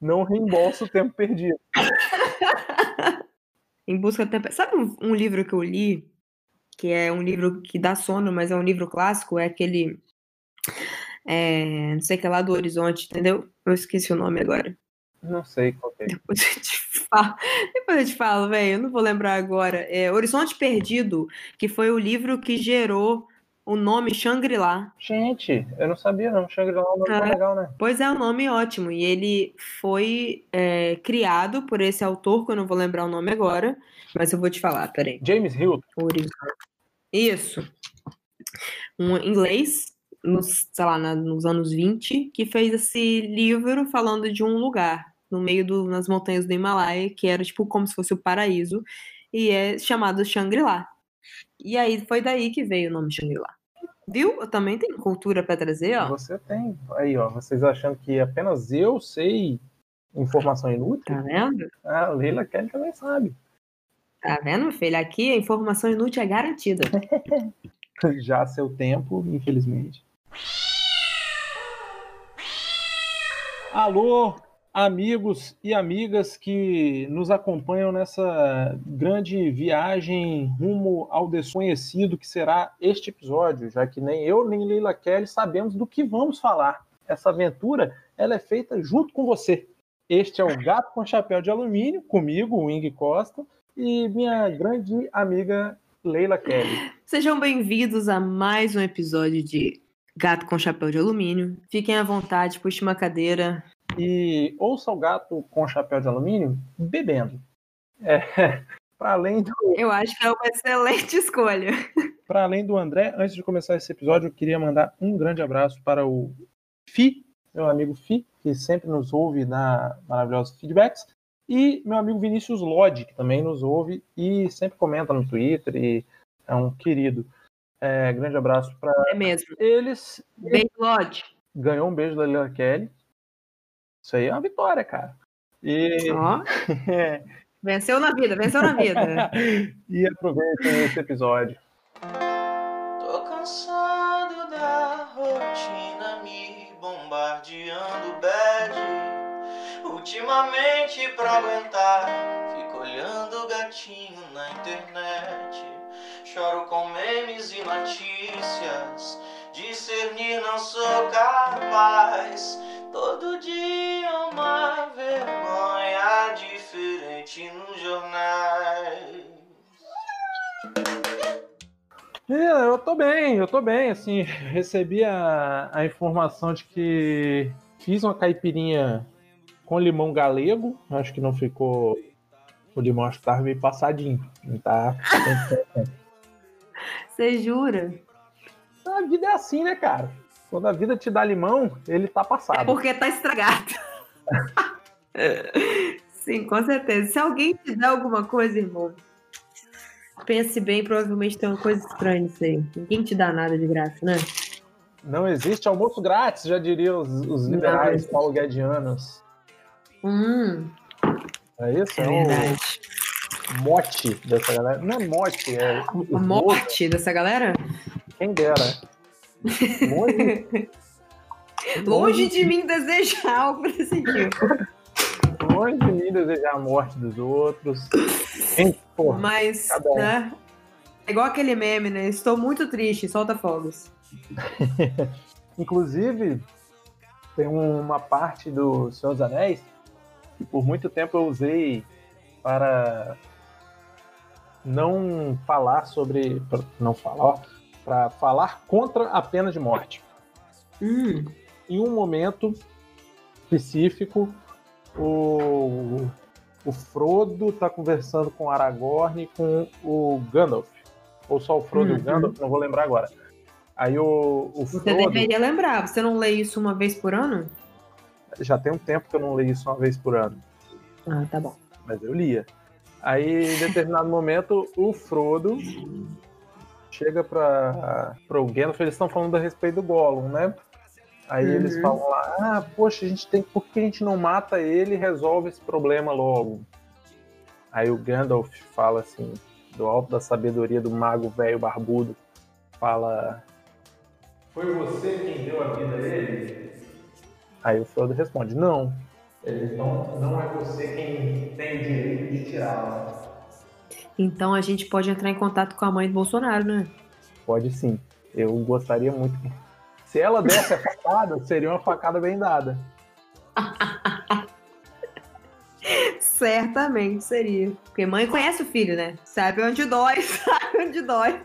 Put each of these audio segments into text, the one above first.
não reembolsa o tempo perdido. em busca do tempo. Sabe um, um, livro que eu li, que é um livro que dá sono, mas é um livro clássico? É aquele. É, não sei que é lá do Horizonte, entendeu? Eu esqueci o nome agora. Não sei qual é. Depois eu te falo, Depois eu te falo velho. Eu não vou lembrar agora. É Horizonte Perdido, que foi o livro que gerou o nome Shangri-La. Gente, eu não sabia não. Shangri-La é um nome é, legal, né? Pois é, um nome ótimo. E ele foi é, criado por esse autor, que eu não vou lembrar o nome agora, mas eu vou te falar, peraí. James Hill. Isso. Um inglês, nos, sei lá, nos anos 20, que fez esse livro falando de um lugar no meio do, nas montanhas do Himalaia, que era tipo como se fosse o paraíso, e é chamado Shangri-La. E aí foi daí que veio o nome Shangri-La. Viu? Eu também tenho cultura para trazer, ó. Você tem. Aí, ó, vocês achando que apenas eu sei informação inútil? Tá vendo? Ah, a Leila Kelly também sabe. Tá vendo, filho? Aqui a informação inútil é garantida. Já seu tempo, infelizmente. Alô, amigos e amigas que nos acompanham nessa grande viagem rumo ao desconhecido que será este episódio, já que nem eu nem Leila Kelly sabemos do que vamos falar. Essa aventura ela é feita junto com você. Este é o Gato com Chapéu de Alumínio, comigo, Wing Costa, e minha grande amiga Leila Kelly. Sejam bem-vindos a mais um episódio de Gato com Chapéu de Alumínio. Fiquem à vontade, puxe uma cadeira, e ouça o gato com chapéu de alumínio bebendo. É, para além do. Eu acho que é uma excelente escolha. Para além do André, antes de começar esse episódio, eu queria mandar um grande abraço para o Fi, meu amigo Fi, que sempre nos ouve na maravilhosos feedbacks, e meu amigo Vinícius Lodge, que também nos ouve e sempre comenta no Twitter e é um querido. É, grande abraço para é mesmo. eles. Beijo, Lodge. Ganhou um beijo da Lila Kelly. Isso aí é uma vitória, cara. E... Ó. Venceu na vida, venceu na vida. e aproveitem esse episódio. Tô cansado da rotina me bombardeando bad. Ultimamente pra aguentar, fico olhando gatinho na internet. Choro com memes e notícias. Discernir não sou capaz. Todo dia uma vergonha diferente nos jornais. É, eu tô bem, eu tô bem, assim, recebi a, a informação de que fiz uma caipirinha com limão galego, acho que não ficou, o limão acho que tava meio passadinho, tá? Você jura? A vida é assim, né, cara? Quando a vida te dá limão, ele tá passado. É porque tá estragado. Sim, com certeza. Se alguém te der alguma coisa, irmão, pense bem, provavelmente tem uma coisa estranha nisso aí. Ninguém te dá nada de graça, né? Não existe almoço grátis, já diriam os, os liberais Não, paulo guedianos. Hum. É isso? É, é verdade. O mote dessa galera. Não é mote, é. O mote dessa galera? Quem dera. Longe, Longe de mim desejar algo desse tipo. Longe de mim desejar a morte dos outros. Porra, Mas, um. né? É igual aquele meme, né? Estou muito triste, solta fogos. Inclusive, tem uma parte do Senhor dos Anéis que por muito tempo eu usei para não falar sobre. Não falar, para falar contra a pena de morte. Hum. Em um momento específico, o, o Frodo está conversando com Aragorn e com o Gandalf. Ou só o Frodo uhum. e o uhum. Gandalf, não vou lembrar agora. Aí o, o Você deveria lembrar, você não lê isso uma vez por ano? Já tem um tempo que eu não leio isso uma vez por ano. Ah, tá bom. Mas eu lia. Aí, em determinado momento, o Frodo chega para o Gandalf, eles estão falando a respeito do Gollum, né? Aí uhum. eles falam lá, ah, poxa, a gente tem, por que a gente não mata ele e resolve esse problema logo? Aí o Gandalf fala assim, do alto da sabedoria do mago velho barbudo, fala: Foi você quem deu a vida a ele? Aí o Frodo responde: Não, Então não é você quem tem o direito de tirá-la. Então a gente pode entrar em contato com a mãe do Bolsonaro, né? Pode sim. Eu gostaria muito. Se ela desse a facada, seria uma facada bem dada. Certamente seria. Porque mãe conhece o filho, né? Sabe onde dói, sabe onde dói.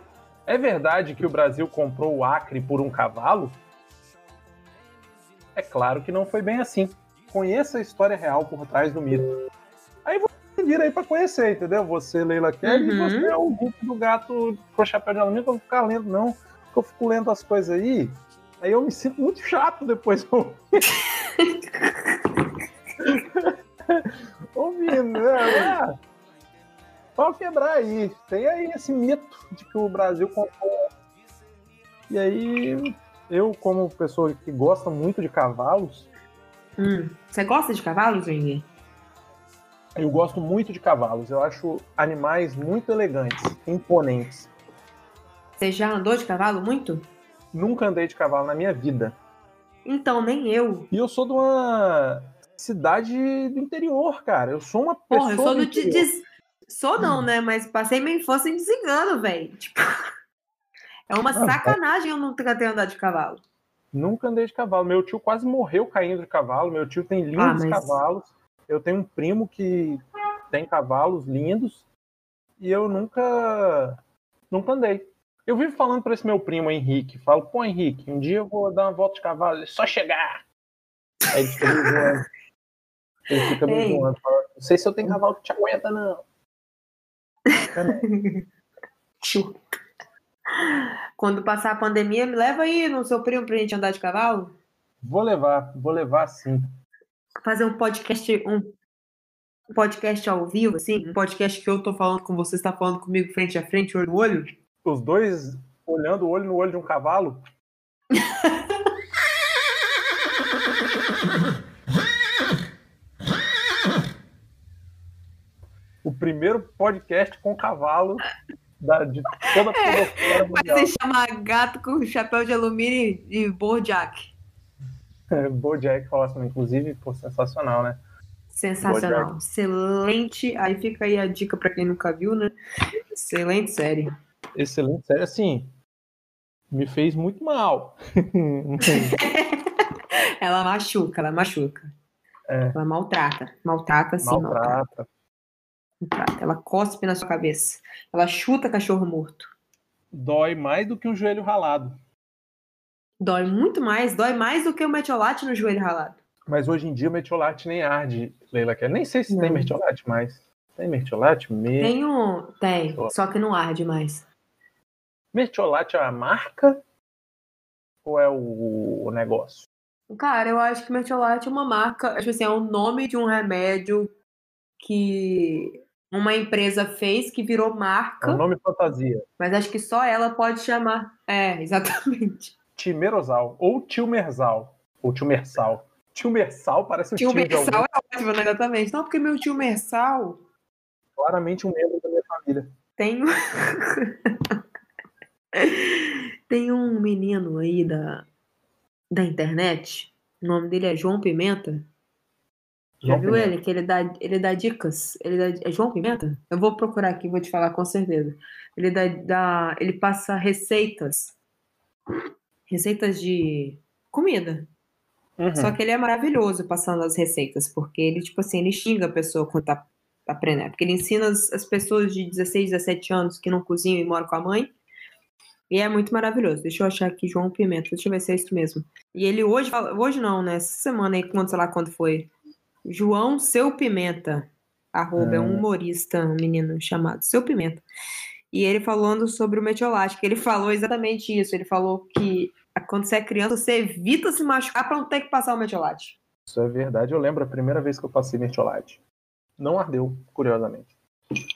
É verdade que o Brasil comprou o Acre por um cavalo? É claro que não foi bem assim. Conheça a história real por trás do mito. Você vira aí pra conhecer, entendeu? Você, Leila Kelly, Uhum. e você é o grupo do gato com chapéu de alumínio, que eu vou ficar lendo, não. Porque eu fico lendo as coisas aí, aí eu me sinto muito chato depois. Ouvindo, né? Ah, Pode quebrar aí. Tem aí esse mito de que o Brasil comprou. E aí, eu, como pessoa que gosta muito de cavalos, Hum. Você gosta de cavalos, Wendy? Eu gosto muito de cavalos. Eu acho animais muito elegantes, imponentes. Você já andou de cavalo muito? Nunca andei de cavalo na minha vida. Então, nem eu. E eu sou de uma cidade do interior, cara. Eu sou uma pessoa. Porra, eu sou do. Des... Sou não, né? Mas passei minha infância em desengano, velho. Tipo. É uma Não, sacanagem eu nunca ter andado de cavalo. Nunca andei de cavalo. Meu tio quase morreu caindo de cavalo. Meu tio tem lindos Ah, mas- cavalos. Eu tenho um primo que tem cavalos lindos. E eu nunca. Nunca andei. Eu vivo falando para esse meu primo Henrique. Falo, pô, Henrique, um dia eu vou dar uma volta de cavalo. Ele, só chegar. Aí ele fica me zoando. Ele fica me Ei. zoando. Fala, Não sei se eu tenho cavalo que te aguenta, não. Quando passar a pandemia, me leva aí no seu primo pra gente andar de cavalo? Vou levar, vou levar sim. Fazer um podcast, um podcast ao vivo, assim? Um podcast que eu tô falando com você, você tá falando comigo frente a frente, olho no olho? Os dois olhando o olho no olho de um cavalo. o primeiro podcast com cavalo da, de toda a podosfera Vai se chamar gato com chapéu de alumínio e Bojack. Bojack falasse, inclusive, pô, sensacional, né? Sensacional. Excelente. Aí fica aí a dica pra quem nunca viu, né? Excelente série. Excelente, sério, assim, me fez muito mal. Ela machuca, ela machuca. É. Ela maltrata. Maltrata, sim, maltrata. Maltrata. maltrata. Ela cospe na sua cabeça. Ela chuta cachorro morto. Dói mais do que um joelho ralado. Dói muito mais, dói mais do que o metiolate no joelho ralado. Mas hoje em dia o metiolate nem arde, Leila quer. Nem sei se tem Não. metiolate mais. Tem metiolate? Me... Tem um. Tem, só que não arde mais. Metiolate é a marca ou é o, o negócio? Cara, eu acho que metiolate é uma marca, tipo assim, é o nome de um remédio que uma empresa fez que virou É marca, o nome fantasia. mas acho que só ela pode chamar. É, exatamente. Timerosal ou Tilmersal. Ou Tilmersal. Tilmersal parece o Tio tio de alguém. Mersal é ótimo, né? Exatamente. Não, porque meu tio Mersal Claramente um membro da minha família. tem. um- tem um menino aí da, da internet. O nome dele é João Pimenta. Já viu Pimenta. ele? Que ele dá, ele dá dicas. Ele dá, é João Pimenta? Eu vou procurar aqui, vou te falar com certeza. Ele dá, dá- ele passa receitas. Receitas de comida. Uhum. Só que ele é maravilhoso passando as receitas, porque ele, tipo assim, ele xinga a pessoa quando tá, aprendendo. Porque ele ensina as, as pessoas de 16, 17 anos que não cozinham e moram com a mãe. E é muito maravilhoso. Deixa eu achar aqui João Pimenta. Deixa eu ver se é isso mesmo. E ele hoje, hoje não, né? Essa semana aí, quando, sei lá quando foi. João Seu Pimenta. Arroba, é um Hum. humorista, um menino chamado Seu Pimenta. E ele falando sobre o metiolate, que ele falou exatamente isso. Ele falou que quando você é criança, você evita se machucar pra não ter que passar o metiolate. Isso é verdade. Eu lembro a primeira vez que eu passei metiolate. Não ardeu, curiosamente.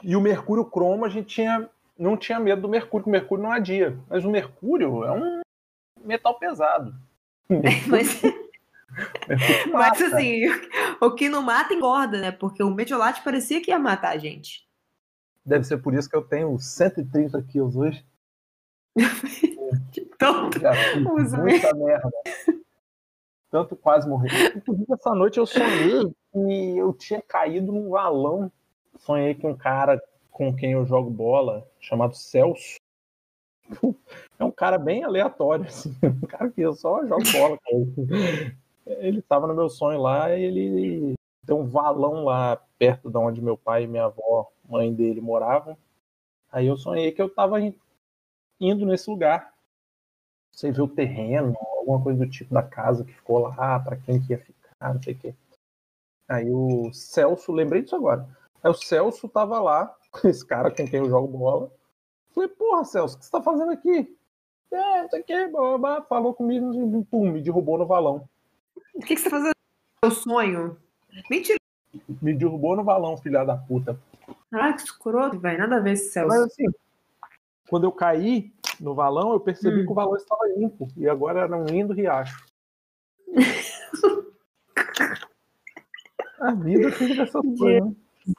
E o mercúrio cromo, a gente tinha, não tinha medo do mercúrio, que o mercúrio não adia. Mas o mercúrio é um metal pesado. Mas, Mercúrio mas assim, o que não mata engorda, né? Porque o metiolate parecia que ia matar a gente. Deve ser por isso que eu tenho 130 quilos hoje. Fiz Usa muita merda. Tanto quase morrer. Inclusive, essa noite eu sonhei e eu tinha caído num valão. Sonhei que um cara com quem eu jogo bola, chamado Celso, é um cara bem aleatório, assim. Um cara que eu só jogo bola ele. Ele tava no meu sonho lá e ele tem um valão lá perto de onde meu pai e minha avó, mãe dele, moravam. Aí eu sonhei que eu tava indo nesse lugar. Você vê o terreno, alguma coisa do tipo da casa que ficou lá, para quem que ia ficar, não sei o quê. Aí o Celso, lembrei disso agora. Aí o Celso tava lá, esse cara com quem eu jogo bola. Falei, porra, Celso, o que você tá fazendo aqui? É, isso aqui, blá, falou comigo, pum, me derrubou no valão. O que, que você tá fazendo? Meu sonho? Mentira. Me derrubou no valão, filha da puta. Ah, que escroto, velho. Nada a ver esse Celso. Mas assim, quando eu caí no valão, eu percebi Hum. que o valão estava limpo. E agora era um lindo riacho. A vida tem dessas coisas, né?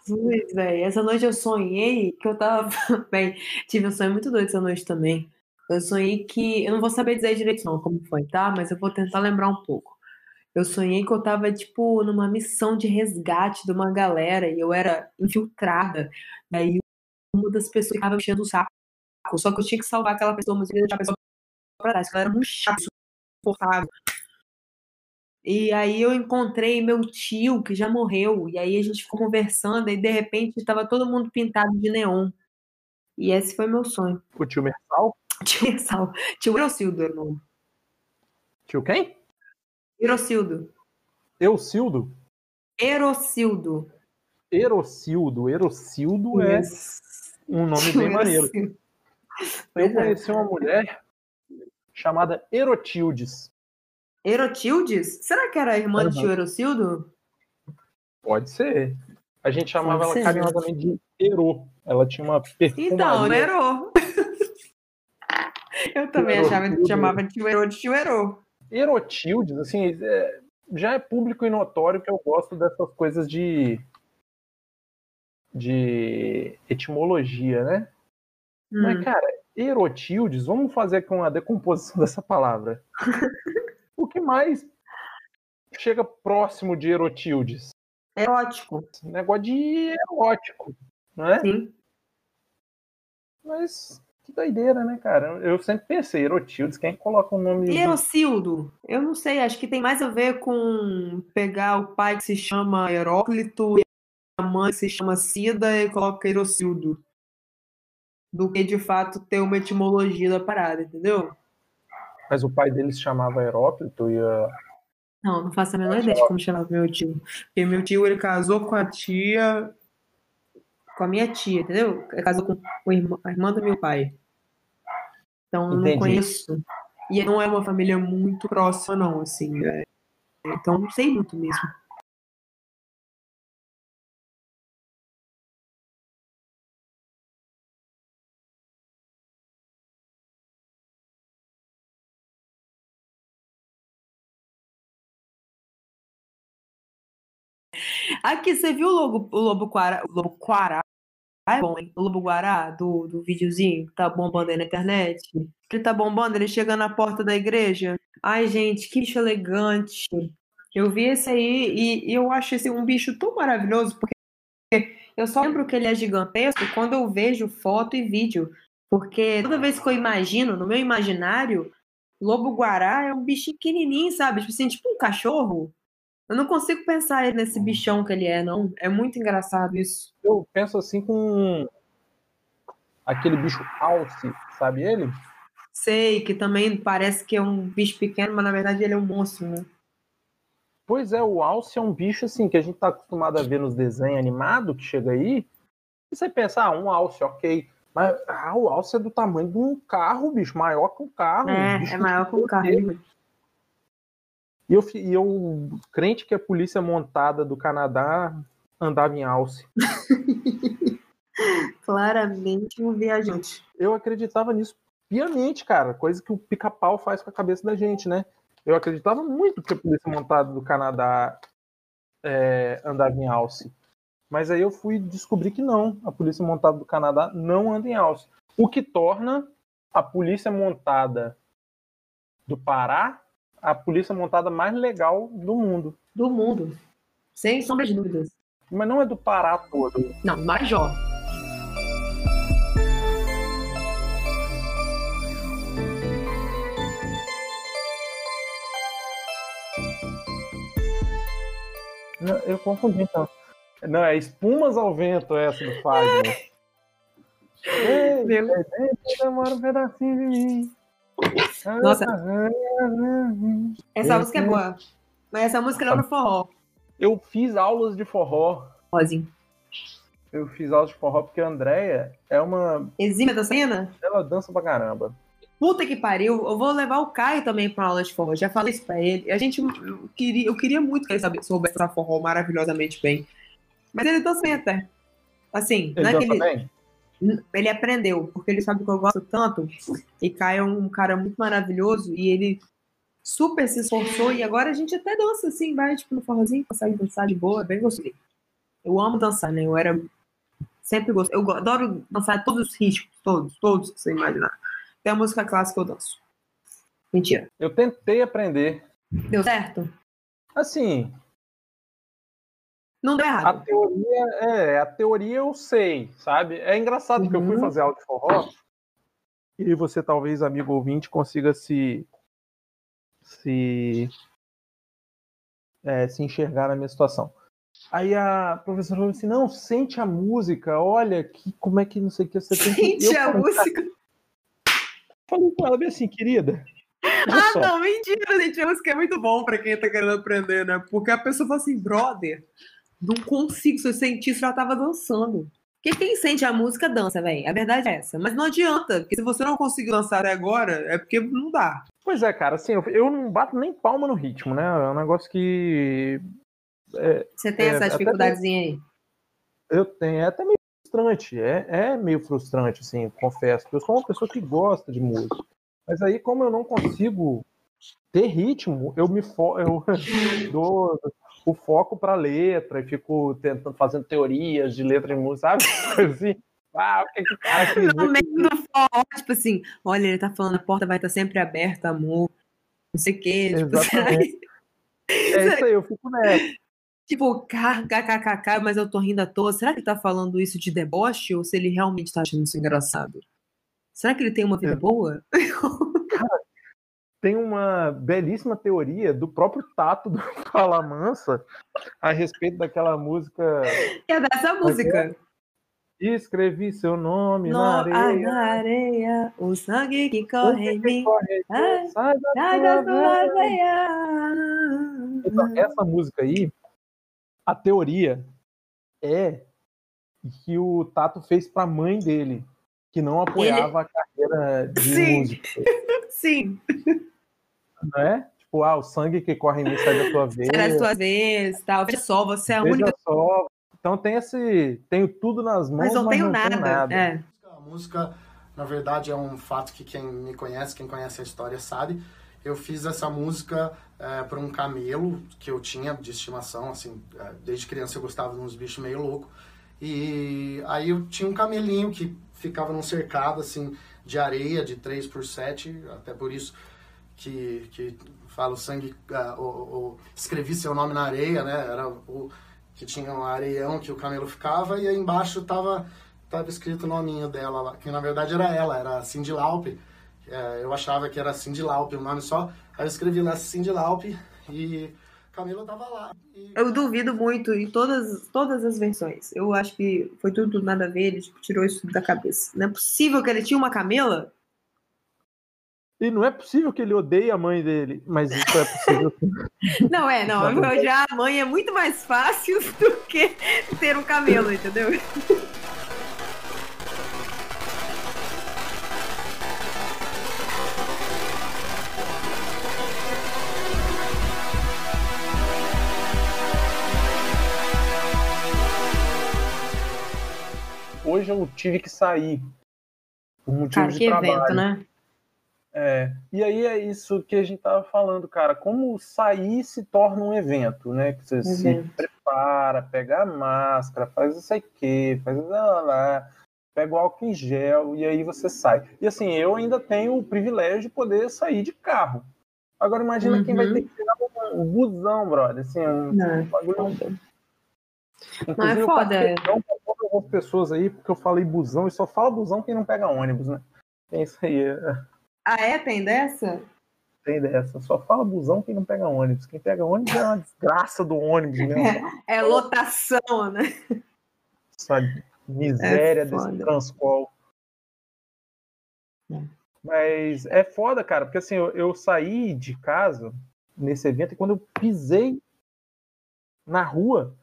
Jesus, velho. Essa noite eu sonhei que eu tava. Bem, tive um sonho muito doido essa noite também. Eu sonhei que. Eu não vou saber dizer direito não como foi, tá? Mas eu vou tentar lembrar um pouco. Eu sonhei que eu tava, tipo, numa missão de resgate de uma galera e eu era infiltrada. Daí uma das pessoas ficava me enchendo o saco. Só que eu tinha que salvar aquela pessoa, mas eu ia deixar a pessoa pra trás, ela era muito chata, insuportável. E aí eu encontrei meu tio, que já morreu, e aí a gente ficou conversando, e de repente estava todo mundo pintado de neon. E esse foi meu sonho. O tio Mersal? Tio Mersal. Tio Erocildo era o nome. Tio quem? Erocildo. Eucildo? Erocildo. Erocildo. Erocildo é um nome bem maneiro. Eu é. conheci uma mulher chamada Erotildes. Erotildes? Será que era a irmã Aham. tio Erocildo? Pode ser. A gente chamava Pode ela ser, carinhosamente de Ero. Ela tinha uma perfumaria. Então, erou. Eu também achava que chamava tio Erô de tio Erô. Erotildes, assim, é- já é público e notório que eu gosto dessas coisas de de etimologia, né? Mas, Hum. cara, erotildes, vamos fazer com a decomposição dessa palavra. o que mais chega próximo de erotildes? Erótico. Negócio de erótico, não é? Sim. Mas que doideira, né, cara? Eu sempre pensei, erotildes, quem coloca o nome. Erocildo? Eu não sei, acho que tem mais a ver com pegar o pai que se chama Heróclito e a mãe que se chama Cida e coloca Erocildo. Do que de fato ter uma etimologia da parada, entendeu? Mas o pai dele se chamava Heróclito e a... Não, não faço a menor ideia de como chamava meu tio. Porque meu tio ele casou com a tia. Com a minha tia, entendeu? Ele casou com o irmã- a irmã do meu pai. Então eu não conheço. E não é uma família muito próxima, não, assim. é. Então não sei muito mesmo. Aqui, você viu o lobo, o lobo Guará? O lobo Guará? Ah, é bom, hein? O lobo Guará do, do videozinho que tá bombando aí na internet. Ele tá bombando, ele chega na porta da igreja. Ai, gente, que bicho elegante. Eu vi esse aí e, e eu acho esse um bicho tão maravilhoso, porque eu só lembro que ele é gigantesco quando eu vejo foto e vídeo. Porque toda vez que eu imagino, no meu imaginário, lobo guará é um bichinho pequenininho, sabe? Tipo assim, tipo um cachorro. Eu não consigo pensar nesse bichão que ele é, não. É muito engraçado isso. Eu penso assim com aquele bicho alce, sabe ele? Sei que também parece que é um bicho pequeno, mas na verdade ele é um monstro, né? Pois é, o alce é um bicho assim que a gente tá acostumado a ver nos desenhos animados que chega aí. E você pensa, ah, um alce, ok. Mas ah, o alce é do tamanho de um carro, bicho, maior que um carro. É, bicho é maior que um carro. gigantesco. E eu, e eu, crente que a polícia montada do Canadá andava em alce. Claramente um viajante. Eu acreditava nisso piamente, cara. Coisa que o pica-pau faz com a cabeça da gente, né? Eu acreditava muito que a polícia montada do Canadá é, andava em alce. Mas aí eu fui descobrir que não. A polícia montada do Canadá não anda em alce. O que torna a polícia montada do Pará a polícia montada mais legal do mundo. Do mundo. Sem sombra de dúvidas. Mas não é do Pará todo. Não, Marajó. Não, eu confundi então. Não, é Espumas ao Vento essa do Fagner. Ei, Meu- demora um pedacinho de mim. Nossa. Essa música é boa. Mas essa música não é no forró. Eu fiz aulas de forró. Rosinho. Eu fiz aulas de forró porque a Andrea é uma. Exímia dançarina? Ela dança pra caramba. Puta que pariu. Eu vou levar o Caio também pra aula de forró. Já falei isso pra ele. A gente eu queria, eu queria muito que ele soubesse dançar forró maravilhosamente bem. Mas ele dança bem até. Assim, Ele não é que dança ele, bem? Ele aprendeu, porque ele sabe que eu gosto tanto. E Caio é um cara muito maravilhoso e ele super se esforçou. E agora a gente até dança assim, vai tipo no forrozinho, consegue dançar de boa, é bem gostoso. Eu amo dançar, né? Eu era. Sempre gosto. Eu adoro dançar todos os ritmos, todos, todos que você imaginar. Até a música clássica eu danço. Mentira. Eu tentei aprender. Deu certo? Assim, Não deu a errado. teoria é, a teoria eu sei, sabe? É engraçado que eu fui Uhum. fazer aula de forró e você talvez, amigo ouvinte, consiga se se é, se enxergar na minha situação. Aí a professora falou assim: "Não, sente a música, olha que como é que não sei o que você tem que Sente a música. Falei com ela bem assim, querida. Ah, só, não, mentira, gente. A música é muito bom pra quem tá querendo aprender, né? Porque a pessoa fala assim, brother, não consigo. Se eu sentisse, já tava dançando. Porque quem sente a música dança, velho. A verdade é essa. Mas não adianta, porque se você não conseguiu dançar até agora, é porque não dá. Pois é, cara, assim, eu, eu não bato nem palma no ritmo, né? É um negócio que Você tem É, essa dificuldadezinha aí. Eu tenho, é até meio frustrante, é, é meio frustrante, assim, confesso, eu sou uma pessoa que gosta de música. Mas aí, como eu não consigo ter ritmo, eu me fo eu dou o foco pra letra e fico tentando, fazendo teorias de letra de música, sabe? Assim, ah, o que que o cara quis dizer tipo assim, olha, ele tá falando, a porta vai estar sempre aberta, amor. Não sei o quê. Tipo. É isso aí, eu fico nessa. Tipo, kkkk, mas eu tô rindo à toa. Será que ele tá falando isso de deboche ou se ele realmente tá achando isso engraçado? Será que ele tem uma vida É. boa? Tem uma belíssima teoria do próprio Tato do Fala Mansa a respeito daquela música É dessa música. Escrevi seu nome No, na ai, areia. na areia, o sangue que corre em mim. corre Ai, sai da Sai da tua veia. veia. Então, essa música aí, a teoria é que o Tato fez pra mãe dele, que não apoiava a carreira de Sim. músico, Sim, não é? Tipo, ah, o sangue que corre em mim sai da tua veia. sai das tuas vezes, tal. Veja só, você é a Veja única. só. Então tem esse. Tenho tudo nas mãos, Mas não tenho nada. É. A música, na verdade, é um fato que quem me conhece, quem conhece a história sabe. Eu fiz essa música é, para um camelo que eu tinha de estimação, assim, é, desde criança eu gostava de uns bichos meio loucos. E aí eu tinha um camelinho que ficava num cercado, assim, de areia, de 3 por 7 até por isso que, que fala o sangue, ah, o, escrevi seu nome na areia, né? Era o que tinha um areião que o camelo ficava e aí embaixo tava tava escrito o nominho dela que na verdade era ela, era Cindy Laupe. É, eu achava que era Cindy Laupe o nome só, aí eu escrevi lá Cindy Laupe e Camilo tava lá. E- Eu duvido muito em todas, todas as versões. Eu acho que foi tudo, tudo nada a ver, ele tipo, tirou isso da cabeça. Não é possível que ele tinha uma camela? E não é possível que ele odeie a mãe dele, mas isso é possível. Não, é, não. Já a mãe é muito mais fácil do que ter um camelo, entendeu? Hoje eu tive que sair por motivo Cara, de trabalho. evento, né? É, e aí é isso que a gente tava falando, cara. Como sair se torna um evento, né? Que você se prepara, pega a máscara, faz não sei o quê, faz lá, lá, pega o álcool em gel e aí você sai. E assim, eu ainda tenho o privilégio de poder sair de carro. Agora imagina quem vai Uhum. ter que pegar um, busão, brother. Assim, um, Não, um bagulho. Não, é foda, é. Com algumas pessoas aí, porque eu falei busão e só fala busão quem não pega ônibus, né? Tem isso aí, é, Ah, é? Tem dessa? tem dessa. Só fala busão quem não pega ônibus. Quem pega ônibus é uma desgraça do ônibus, né? É lotação, né? Essa miséria É desse transcol. É. Mas é foda, cara, porque assim, eu, eu saí de casa nesse evento e quando eu pisei na rua,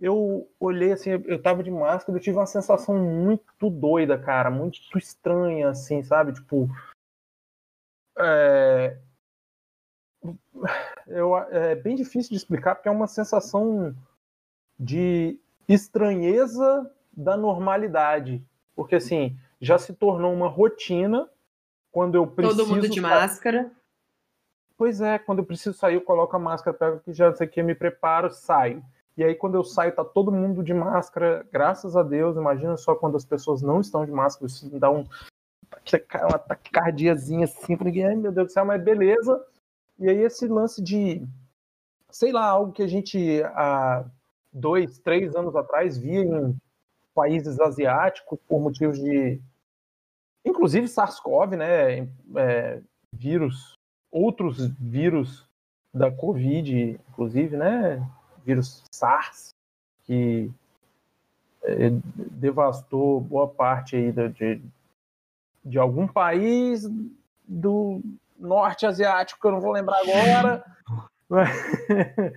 eu olhei assim, eu- tava de máscara, eu tive uma sensação muito doida, cara, muito estranha, assim, sabe? Tipo. É, eu, é bem difícil de explicar, porque é uma sensação de estranheza da normalidade. Porque, assim, já se tornou uma rotina quando eu preciso. Todo mundo de máscara. Pois é, quando eu preciso sair, eu coloco a máscara, pego que já sei que me preparo, saio. E aí, quando eu saio, tá todo mundo de máscara, graças a Deus. Imagina só quando as pessoas não estão de máscara, isso dá um, uma taquicardiazinha assim, falei, ai meu Deus do céu, mas beleza. E aí, esse lance de, sei lá, algo que a gente há dois, três anos atrás via em países asiáticos por motivos de. Inclusive SARS-CoV, né? É, vírus, outros vírus da Covid, inclusive, né? Vírus SARS, que é, devastou boa parte aí de, de algum país do norte asiático, que eu não vou lembrar agora. É,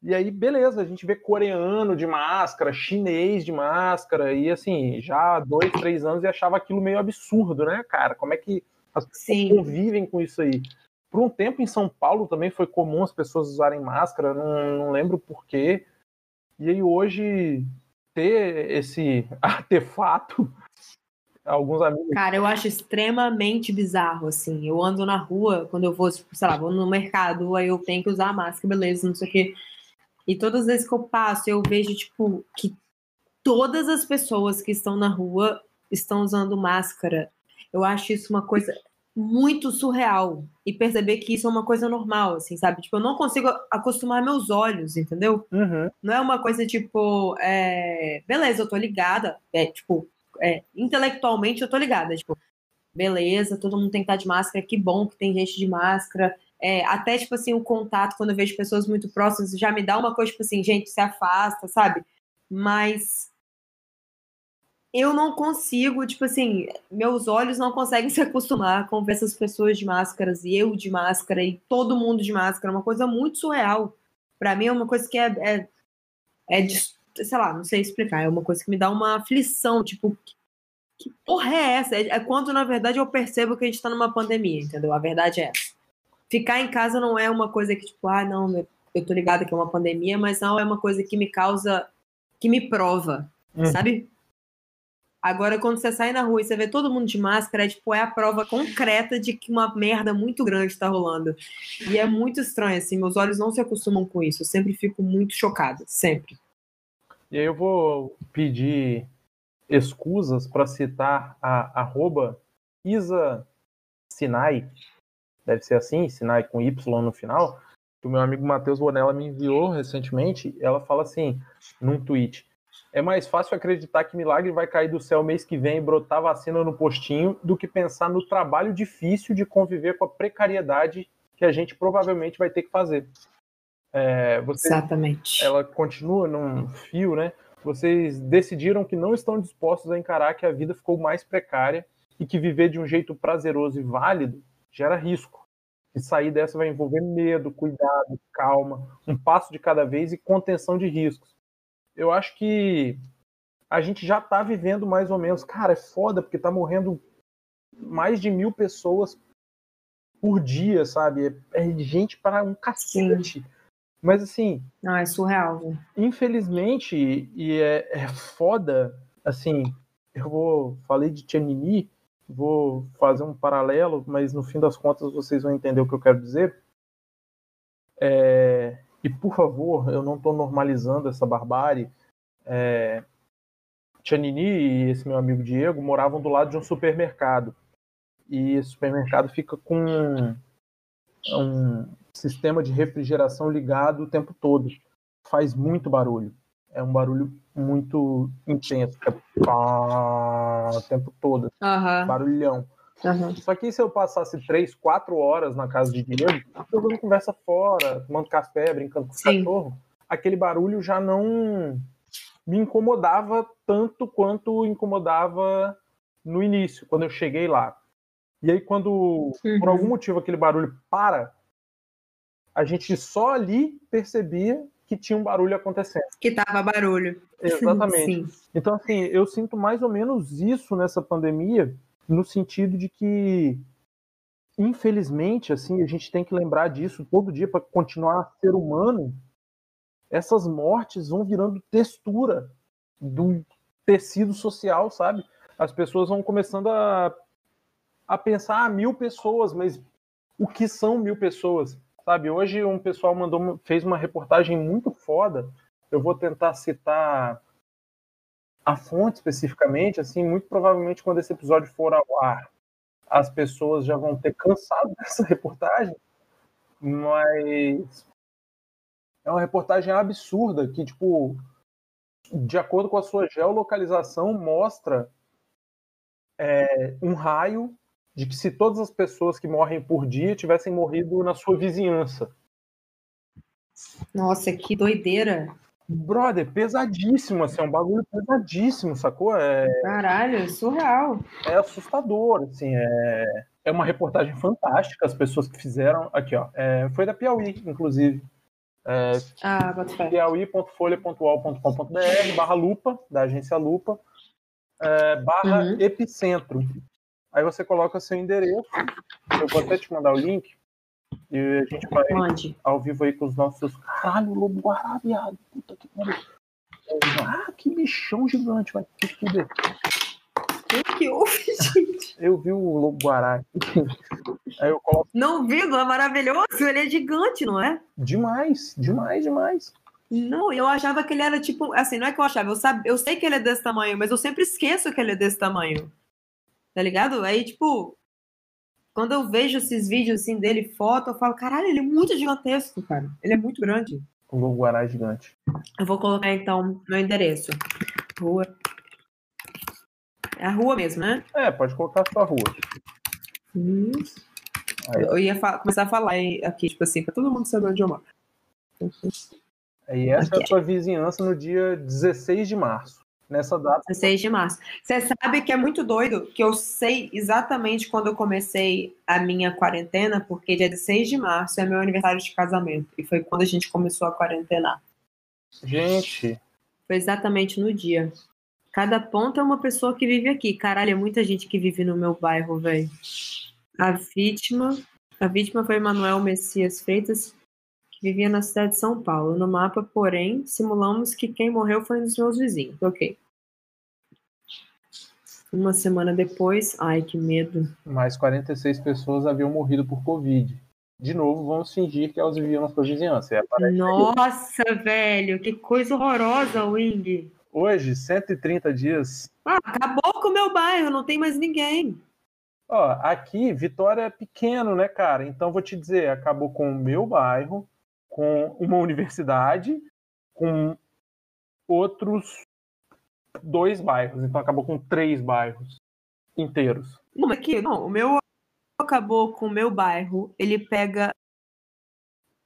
e aí, beleza, a gente vê coreano de máscara, chinês de máscara, e assim, já há dois, três anos e achava aquilo meio absurdo, né, cara? Como é que as pessoas Sim. convivem com isso aí? Por um tempo em São Paulo também foi comum as pessoas usarem máscara, não, não lembro porquê. E aí hoje ter esse artefato, alguns amigos. Cara, eu acho extremamente bizarro, assim. Eu ando na rua, quando eu vou, tipo, sei lá, vou no mercado, aí eu tenho que usar máscara, beleza, não sei o quê. E todas as vezes que eu passo, eu vejo, tipo, que todas as pessoas que estão na rua estão usando máscara. Eu acho isso uma coisa muito surreal. E perceber que isso é uma coisa normal, assim, sabe? Tipo, eu não consigo acostumar meus olhos, entendeu? Uhum, Não é uma coisa tipo, é, beleza, eu tô ligada. É, tipo, é, intelectualmente eu tô ligada. Tipo, beleza, todo mundo tem que estar de máscara, que bom que tem gente de máscara. É, até, tipo assim, o contato, quando eu vejo pessoas muito próximas, já me dá uma coisa, tipo assim, gente, se afasta, sabe? Mas eu não consigo, tipo assim, meus olhos não conseguem se acostumar com ver essas pessoas de máscaras e eu de máscara e todo mundo de máscara. É uma coisa muito surreal. Pra mim é uma coisa que é, é, é de, sei lá, não sei explicar. É uma coisa que me dá uma aflição, tipo, que, porra é essa? É, é quando, na verdade, eu percebo que a gente tá numa pandemia, entendeu? A verdade é essa. Ficar em casa não é uma coisa que, tipo, ah, não, eu- eu tô ligada que é uma pandemia, mas não é uma coisa que me causa, que me prova, Hum. sabe? Agora, quando você sai na rua e você vê todo mundo de máscara, é tipo, é a prova concreta de que uma merda muito grande tá rolando. E é muito estranho, assim, meus olhos não se acostumam com isso. Eu sempre fico muito chocada, sempre. E aí eu vou pedir escusas para citar a arroba Isa Sinai, deve ser assim, Sinai com Y no final, que o meu amigo Matheus Bonella me enviou recentemente. Ela fala assim, num tweet: É mais fácil acreditar que milagre vai cair do céu mês que vem e brotar vacina no postinho do que pensar no trabalho difícil de conviver com a precariedade que a gente provavelmente vai ter que fazer. É, Exatamente. ela continua num fio, né? Vocês decidiram que não estão dispostos a encarar que a vida ficou mais precária e que viver de um jeito prazeroso e válido gera risco. E sair dessa vai envolver medo, cuidado, calma, um passo de cada vez e contenção de riscos. Eu acho que a gente já tá vivendo mais ou menos. Cara, é foda porque tá morrendo mais de mil pessoas por dia, sabe? É, é gente para um cacete. Mas assim, Não, é surreal. infelizmente, e é, é foda, assim, eu vou, falei de Tchanini, vou fazer um paralelo, mas no fim das contas vocês vão entender o que eu quero dizer. É, e por favor, eu não estou normalizando essa barbárie. É, e esse meu amigo Diego moravam do lado de um supermercado. E esse supermercado fica com um, sistema de refrigeração ligado o tempo todo. Faz muito barulho. É um barulho muito intenso. É pá, o tempo todo. Aham. Barulhão. Aham. Só que se eu passasse três, quatro horas na casa de Diego, jogando conversa fora, tomando café, brincando com o cachorro, aquele barulho já não me incomodava tanto quanto incomodava no início, quando eu cheguei lá. E aí, quando por Uhum. algum motivo aquele barulho para, a gente só ali percebia que tinha um barulho acontecendo. Que tava barulho. Exatamente. Sim. Então, assim, eu sinto mais ou menos isso nessa pandemia, no sentido de que, infelizmente, assim, a gente tem que lembrar disso todo dia para continuar a ser humano. Essas mortes vão virando textura do tecido social, sabe? As pessoas vão começando a, a pensar, ah, mil pessoas, mas o que são mil pessoas? Sabe, hoje um pessoal mandou, fez uma reportagem muito foda. Eu vou tentar citar a fonte especificamente, assim, muito provavelmente quando esse episódio for ao ar, as pessoas já vão ter cansado dessa reportagem, mas é uma reportagem absurda que, tipo, de acordo com a sua geolocalização, mostra é, um raio de que se todas as pessoas que morrem por dia tivessem morrido na sua vizinhança. Nossa, que doideira. Brother, pesadíssimo, assim, é um bagulho pesadíssimo, sacou? É, Caralho, surreal. é assustador, assim, é, é uma reportagem fantástica, as pessoas que fizeram, aqui ó, é, foi da Piauí, inclusive, é, Ah, piauí.folha.ual.com.br barra lupa, da agência lupa, é, barra Uhum. epicentro, aí você coloca seu endereço, eu vou até te mandar o link, e a gente vai Onde? ao vivo aí com os nossos. Caralho, lobo guará, viado. Puta que pariu. Ah, que bichão gigante, vai se fuder. O que houve, gente? Eu vi o lobo guará. Aí eu coloco Não vi, é maravilhoso? Ele é gigante, não é? demais, demais, demais. Não, eu achava que ele era tipo. Assim, não é que eu achava, eu, sabe, eu sei que ele é desse tamanho, mas eu sempre esqueço que ele é desse tamanho. Tá ligado? Aí, tipo, quando eu vejo esses vídeos assim dele, foto, eu falo, caralho, ele é muito gigantesco, cara. Ele é muito grande. O lobo guará é gigante. Eu vou colocar então meu endereço. Rua. É a rua mesmo, né? É, pode colocar a sua rua. Hum. Eu ia começar a falar aqui, tipo assim, pra todo mundo saber onde eu moro. E essa é Ok. a sua vizinhança no dia 16 de março. Nessa data, 16 de março. Você sabe que é muito doido que eu sei exatamente quando eu comecei a minha quarentena, porque dia 16 de março é meu aniversário de casamento. E foi quando a gente começou a quarentenar. gente, Foi exatamente no dia. Cada ponto é uma pessoa que vive aqui. Caralho, é muita gente que vive no meu bairro, velho. A vítima. A vítima foi Manuel Messias Freitas, que vivia na cidade de São Paulo. No mapa, porém, simulamos que quem morreu foi um dos meus vizinhos. Ok. Uma semana depois. Ai, que medo. mais 46 pessoas haviam morrido por Covid. De novo, vamos fingir que elas viviam na sua vizinhança. Nossa, velho, que coisa horrorosa, Wing. Hoje, 130 dias Ah, acabou com o meu bairro, não tem mais ninguém. Ó, aqui, Vitória é pequeno, né, cara? Então vou te dizer, acabou com o meu bairro, com uma universidade, com outros dois bairros. Então acabou com três bairros inteiros. Não, aqui, não, o meu acabou com o meu bairro, ele pega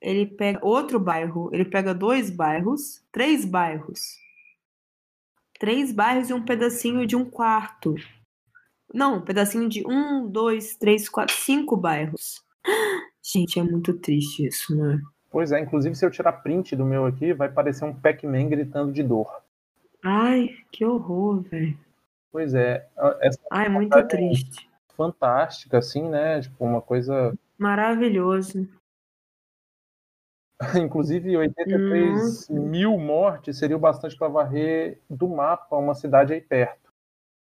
ele pega outro bairro, ele pega dois bairros, três bairros. Três bairros e um pedacinho de um quarto. Não, um pedacinho de um, dois, três, quatro, cinco bairros. Gente, é muito triste isso, né? Pois é, inclusive se eu tirar print do meu aqui, vai parecer um Pac-Man gritando de dor. Ai, que horror, velho. Pois é, essa Ai, muito triste. fantástica, assim, né? Tipo, uma coisa. Maravilhoso. Inclusive, 83 mil mortes seria o bastante para varrer do mapa uma cidade aí perto.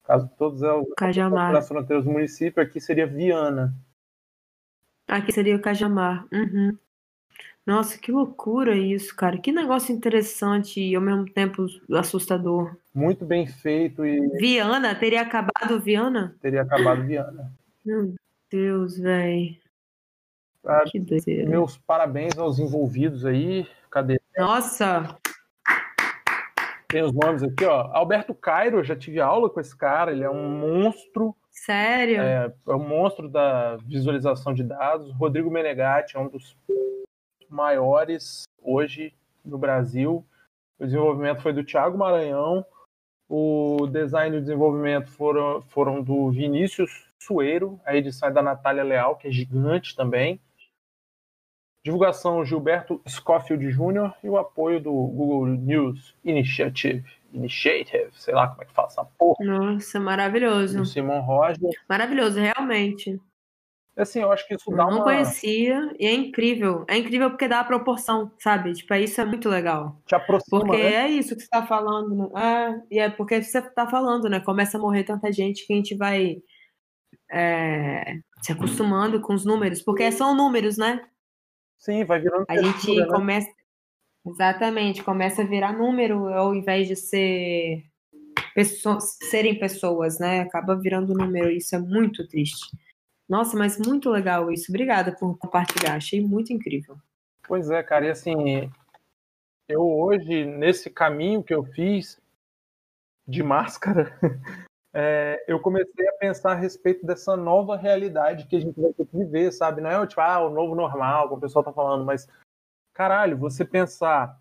Caso todos elas Cajamar. nas fronteiras do município, aqui seria Viana. Aqui seria o Cajamar. Uhum. Nossa, que loucura isso, cara. Que negócio interessante e ao mesmo tempo assustador. Muito bem feito e Viana, teria acabado Viana? teria acabado Viana. Meu Deus, velho. Ah. Meus parabéns aos envolvidos aí. Cadê? Nossa, Tem os nomes aqui, ó. Alberto Cairo, eu já tive aula com esse cara, ele é um monstro, sério? é, é um monstro da visualização de dados. Rodrigo Menegatti é um dos maiores hoje no Brasil. O desenvolvimento foi do Thiago Maranhão. O design e o desenvolvimento foram, foram do Vinícius Sueiro. A edição é da Natália Leal, que é gigante também. Divulgação Gilberto Scofield Jr. e o apoio do Google News Initiative. Initiative, sei lá como é que fala essa porra. Nossa, maravilhoso. Do Simon Roger. Maravilhoso, realmente. Assim, eu acho que isso dá não uma. conhecia e é incrível. É incrível porque dá a proporção, sabe? Tipo, isso é muito legal. Te aproxima, Porque né? é isso que você tá falando, né? É, e é porque você tá falando, né? Começa a morrer tanta gente que a gente vai é, se acostumando com os números. Porque são números, né? Sim, vai virando A gente né? começa. Exatamente, começa a virar número ao invés de ser pessoas, serem pessoas, né? Acaba virando número. Isso é muito triste. Nossa, mas muito legal isso. Obrigada por compartilhar. Achei muito incrível. Pois é, cara, e assim, eu hoje, nesse caminho que eu fiz de máscara, é, eu comecei a pensar a respeito dessa nova realidade que a gente vai ter que viver, sabe? Não é tipo, ah, o novo normal, como o pessoal tá falando, mas, caralho, você pensar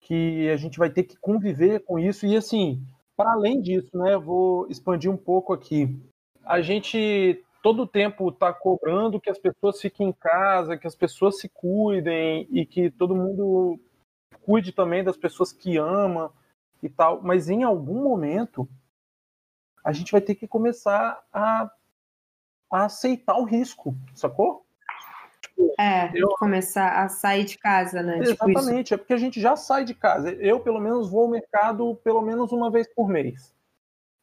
que a gente vai ter que conviver com isso, e assim, para além disso, né, eu vou expandir um pouco aqui. A gente todo tempo está cobrando que as pessoas fiquem em casa, que as pessoas se cuidem e que todo mundo cuide também das pessoas que ama e tal. Mas em algum momento a gente vai ter que começar a, a aceitar o risco, sacou? É, Eu- começar a sair de casa, né? Tipo. Exatamente, é porque a gente já sai de casa. Eu, pelo menos, vou ao mercado pelo menos uma vez por mês.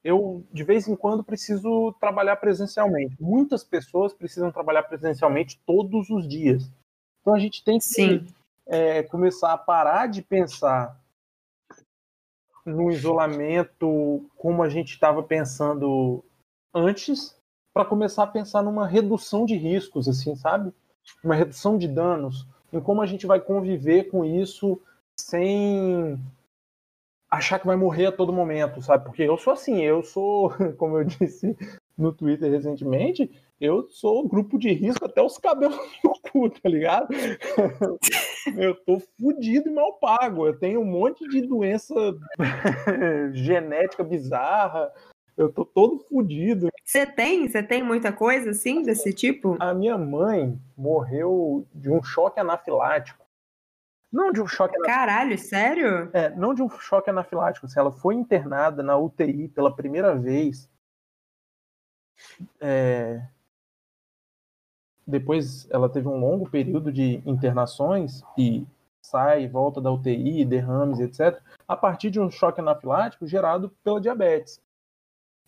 Eu, de vez em quando, preciso trabalhar presencialmente. Muitas pessoas precisam trabalhar presencialmente todos os dias. Então a gente tem que Sim. é, começar a parar de pensar no isolamento como a gente estava pensando antes, para começar a pensar numa redução de riscos, assim, sabe? Uma redução de danos, em como a gente vai conviver com isso sem achar que vai morrer a todo momento, sabe? Porque eu sou assim, eu sou, como eu disse no Twitter recentemente, eu sou grupo de risco até os cabelos no cu, tá ligado? Eu tô fudido e mal pago. Eu tenho um monte de doença genética bizarra. Eu tô todo fudido. Você tem? Você tem muita coisa assim desse tipo? A minha mãe morreu de um choque anafilático. Não de um choque. Caralho, sério? É, não de um choque anafilático. Assim, ela foi internada na UTI pela primeira vez. É, Depois ela teve um longo período de internações e sai e volta da UTI, derrames, etc. A partir de um choque anafilático gerado pela diabetes.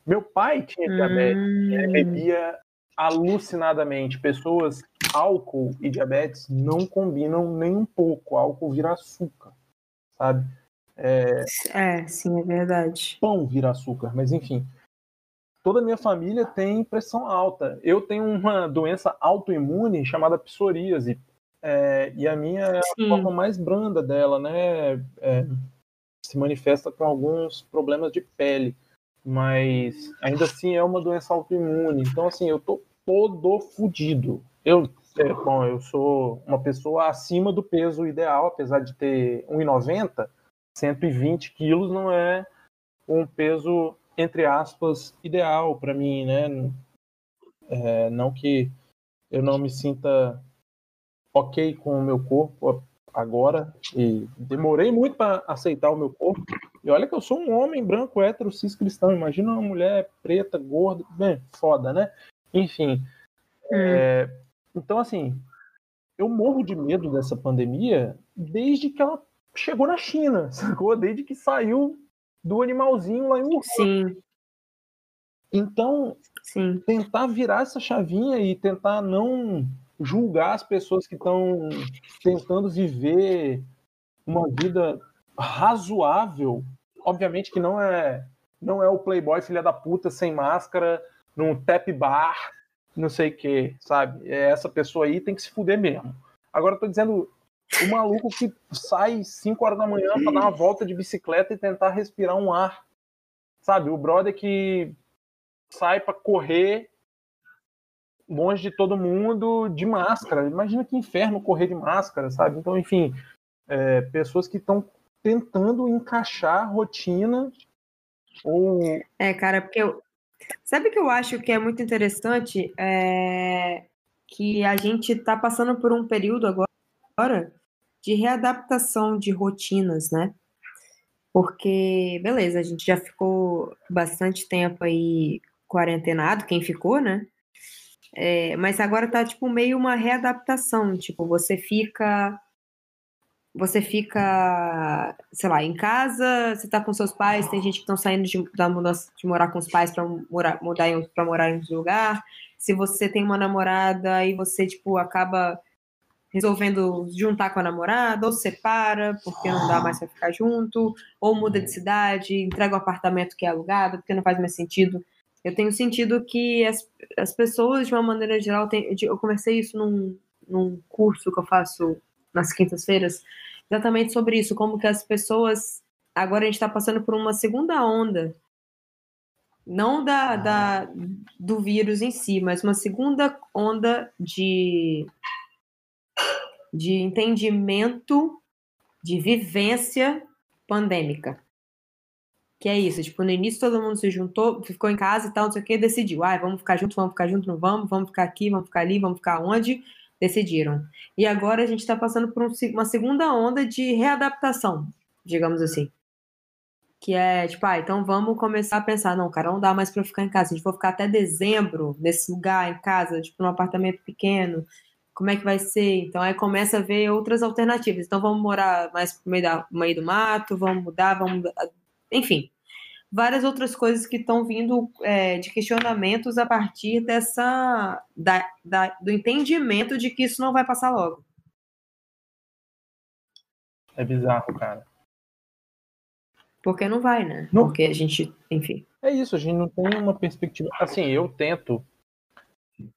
Meu pai tinha diabetes. Hum, bebia alucinadamente. Pessoas, álcool e diabetes não combinam nem um pouco. Álcool vira açúcar, sabe? é, sim, é verdade. Pão vira açúcar, mas enfim. Toda a minha família tem pressão alta. Eu tenho uma doença autoimune chamada psoríase. É, e a minha é a Sim. forma mais branda dela, né? É, se manifesta com alguns problemas de pele. Mas ainda assim é uma doença autoimune. Então, assim, eu tô todo fudido. Eu, é, bom, eu sou uma pessoa acima do peso ideal, apesar de ter 1,90, 120 quilos não é um peso, entre aspas, ideal para mim, né? É, não que eu não me sinta ok com o meu corpo agora e demorei muito para aceitar o meu corpo. E olha que eu sou um homem branco, hétero, cis cristão. Imagina uma mulher preta, gorda, bem, foda, né? Enfim. Hum, Então, assim, eu morro de medo dessa pandemia desde que ela chegou na China, sacou? Desde que saiu do animalzinho lá em Wuhan. sim, Então, sim. tentar virar essa chavinha e tentar não julgar as pessoas que estão tentando viver uma vida razoável. Obviamente que não é não é o playboy filha da puta sem máscara num tap bar não sei o que, sabe? É, essa pessoa aí tem que se fuder mesmo. Agora eu tô dizendo o maluco que sai 5 horas da manhã para dar uma volta de bicicleta e tentar respirar um ar. Sabe? O brother que sai para correr longe de todo mundo de máscara. Imagina que inferno correr de máscara, sabe? Então, enfim, é, pessoas que estão tentando encaixar rotina ou. É, cara, porque eu. Sabe que eu acho que é muito interessante? É que a gente está passando por um período agora de readaptação de rotinas, né? Porque, beleza, a gente já ficou bastante tempo aí quarentenado, quem ficou, né? É, mas agora tá, tipo, meio uma readaptação. Tipo, você fica. Você fica, sei lá, em casa, você tá com seus pais, tem gente que estão saindo de, da mudança, de morar com os pais para morar, mudar em, pra morar em outro lugar. Se você tem uma namorada e você, tipo, acaba resolvendo juntar com a namorada, ou separa porque não dá mais para ficar junto, ou muda de cidade, entrega o um apartamento que é alugado porque não faz mais sentido. Eu tenho sentido que as, as pessoas, de uma maneira geral, tem, eu comecei isso num, num curso que eu faço nas quintas-feiras, exatamente sobre isso, como que as pessoas. Agora a gente está passando por uma segunda onda, não da, da, do vírus em si, mas uma segunda onda de de entendimento de vivência pandêmica. Que é isso, tipo, no início todo mundo se juntou, ficou em casa e tal, não sei o que, decidiu, ah, vamos ficar juntos, vamos ficar juntos, não vamos, vamos ficar aqui, vamos ficar ali, vamos ficar onde, decidiram. E agora a gente está passando por um, uma segunda onda de readaptação, digamos assim. Que é, tipo, ah, então vamos começar a pensar, não, cara, não dá mais para ficar em casa, a gente for ficar até dezembro nesse lugar, em casa, tipo, num apartamento pequeno, como é que vai ser? Então aí começa a ver outras alternativas. Então vamos morar mais no meio, da, meio do mato, vamos mudar, vamos. Enfim, várias outras coisas que estão vindo é, de questionamentos a partir dessa da, da, do entendimento de que isso não vai passar logo. É bizarro, cara. Porque não vai, né? Não. Porque a gente, enfim. É isso, a gente não tem uma perspectiva. Assim, eu tento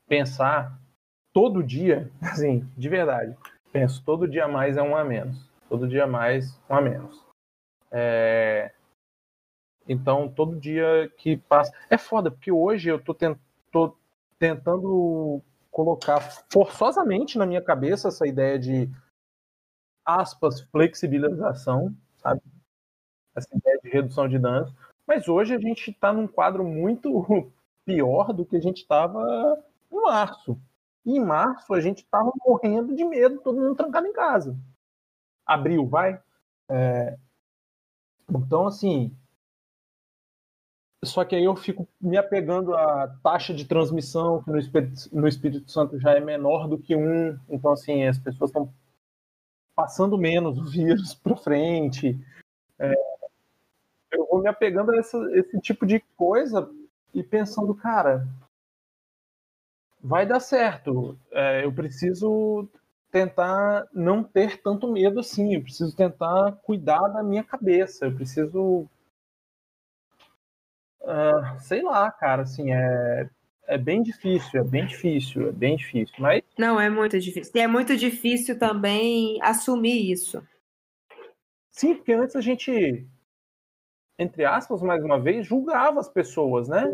pensar todo dia, assim, de verdade, penso, todo dia mais é um a menos. Todo dia mais, um a menos. É... Então, todo dia que passa. É foda, porque hoje eu tô, tent... tô tentando colocar forçosamente na minha cabeça essa ideia de aspas, flexibilização, sabe? Essa ideia de redução de danos. Mas hoje a gente está num quadro muito pior do que a gente estava em março. E em março a gente estava morrendo de medo, todo mundo trancado em casa. Abril, vai? É... Então, assim. Só que aí eu fico me apegando à taxa de transmissão, que no Espírito, no Espírito Santo já é menor do que um. Então, assim, as pessoas estão passando menos o vírus para frente. É... eu vou me apegando a essa, esse tipo de coisa e pensando, cara, vai dar certo. É, eu preciso tentar não ter tanto medo assim. Eu preciso tentar cuidar da minha cabeça. Eu preciso. Uh, sei lá, cara, assim, é, é bem difícil, é bem difícil, é bem difícil. Mas... Não, é muito difícil. E é muito difícil também assumir isso. Sim, porque antes a gente, entre aspas, mais uma vez, julgava as pessoas, né?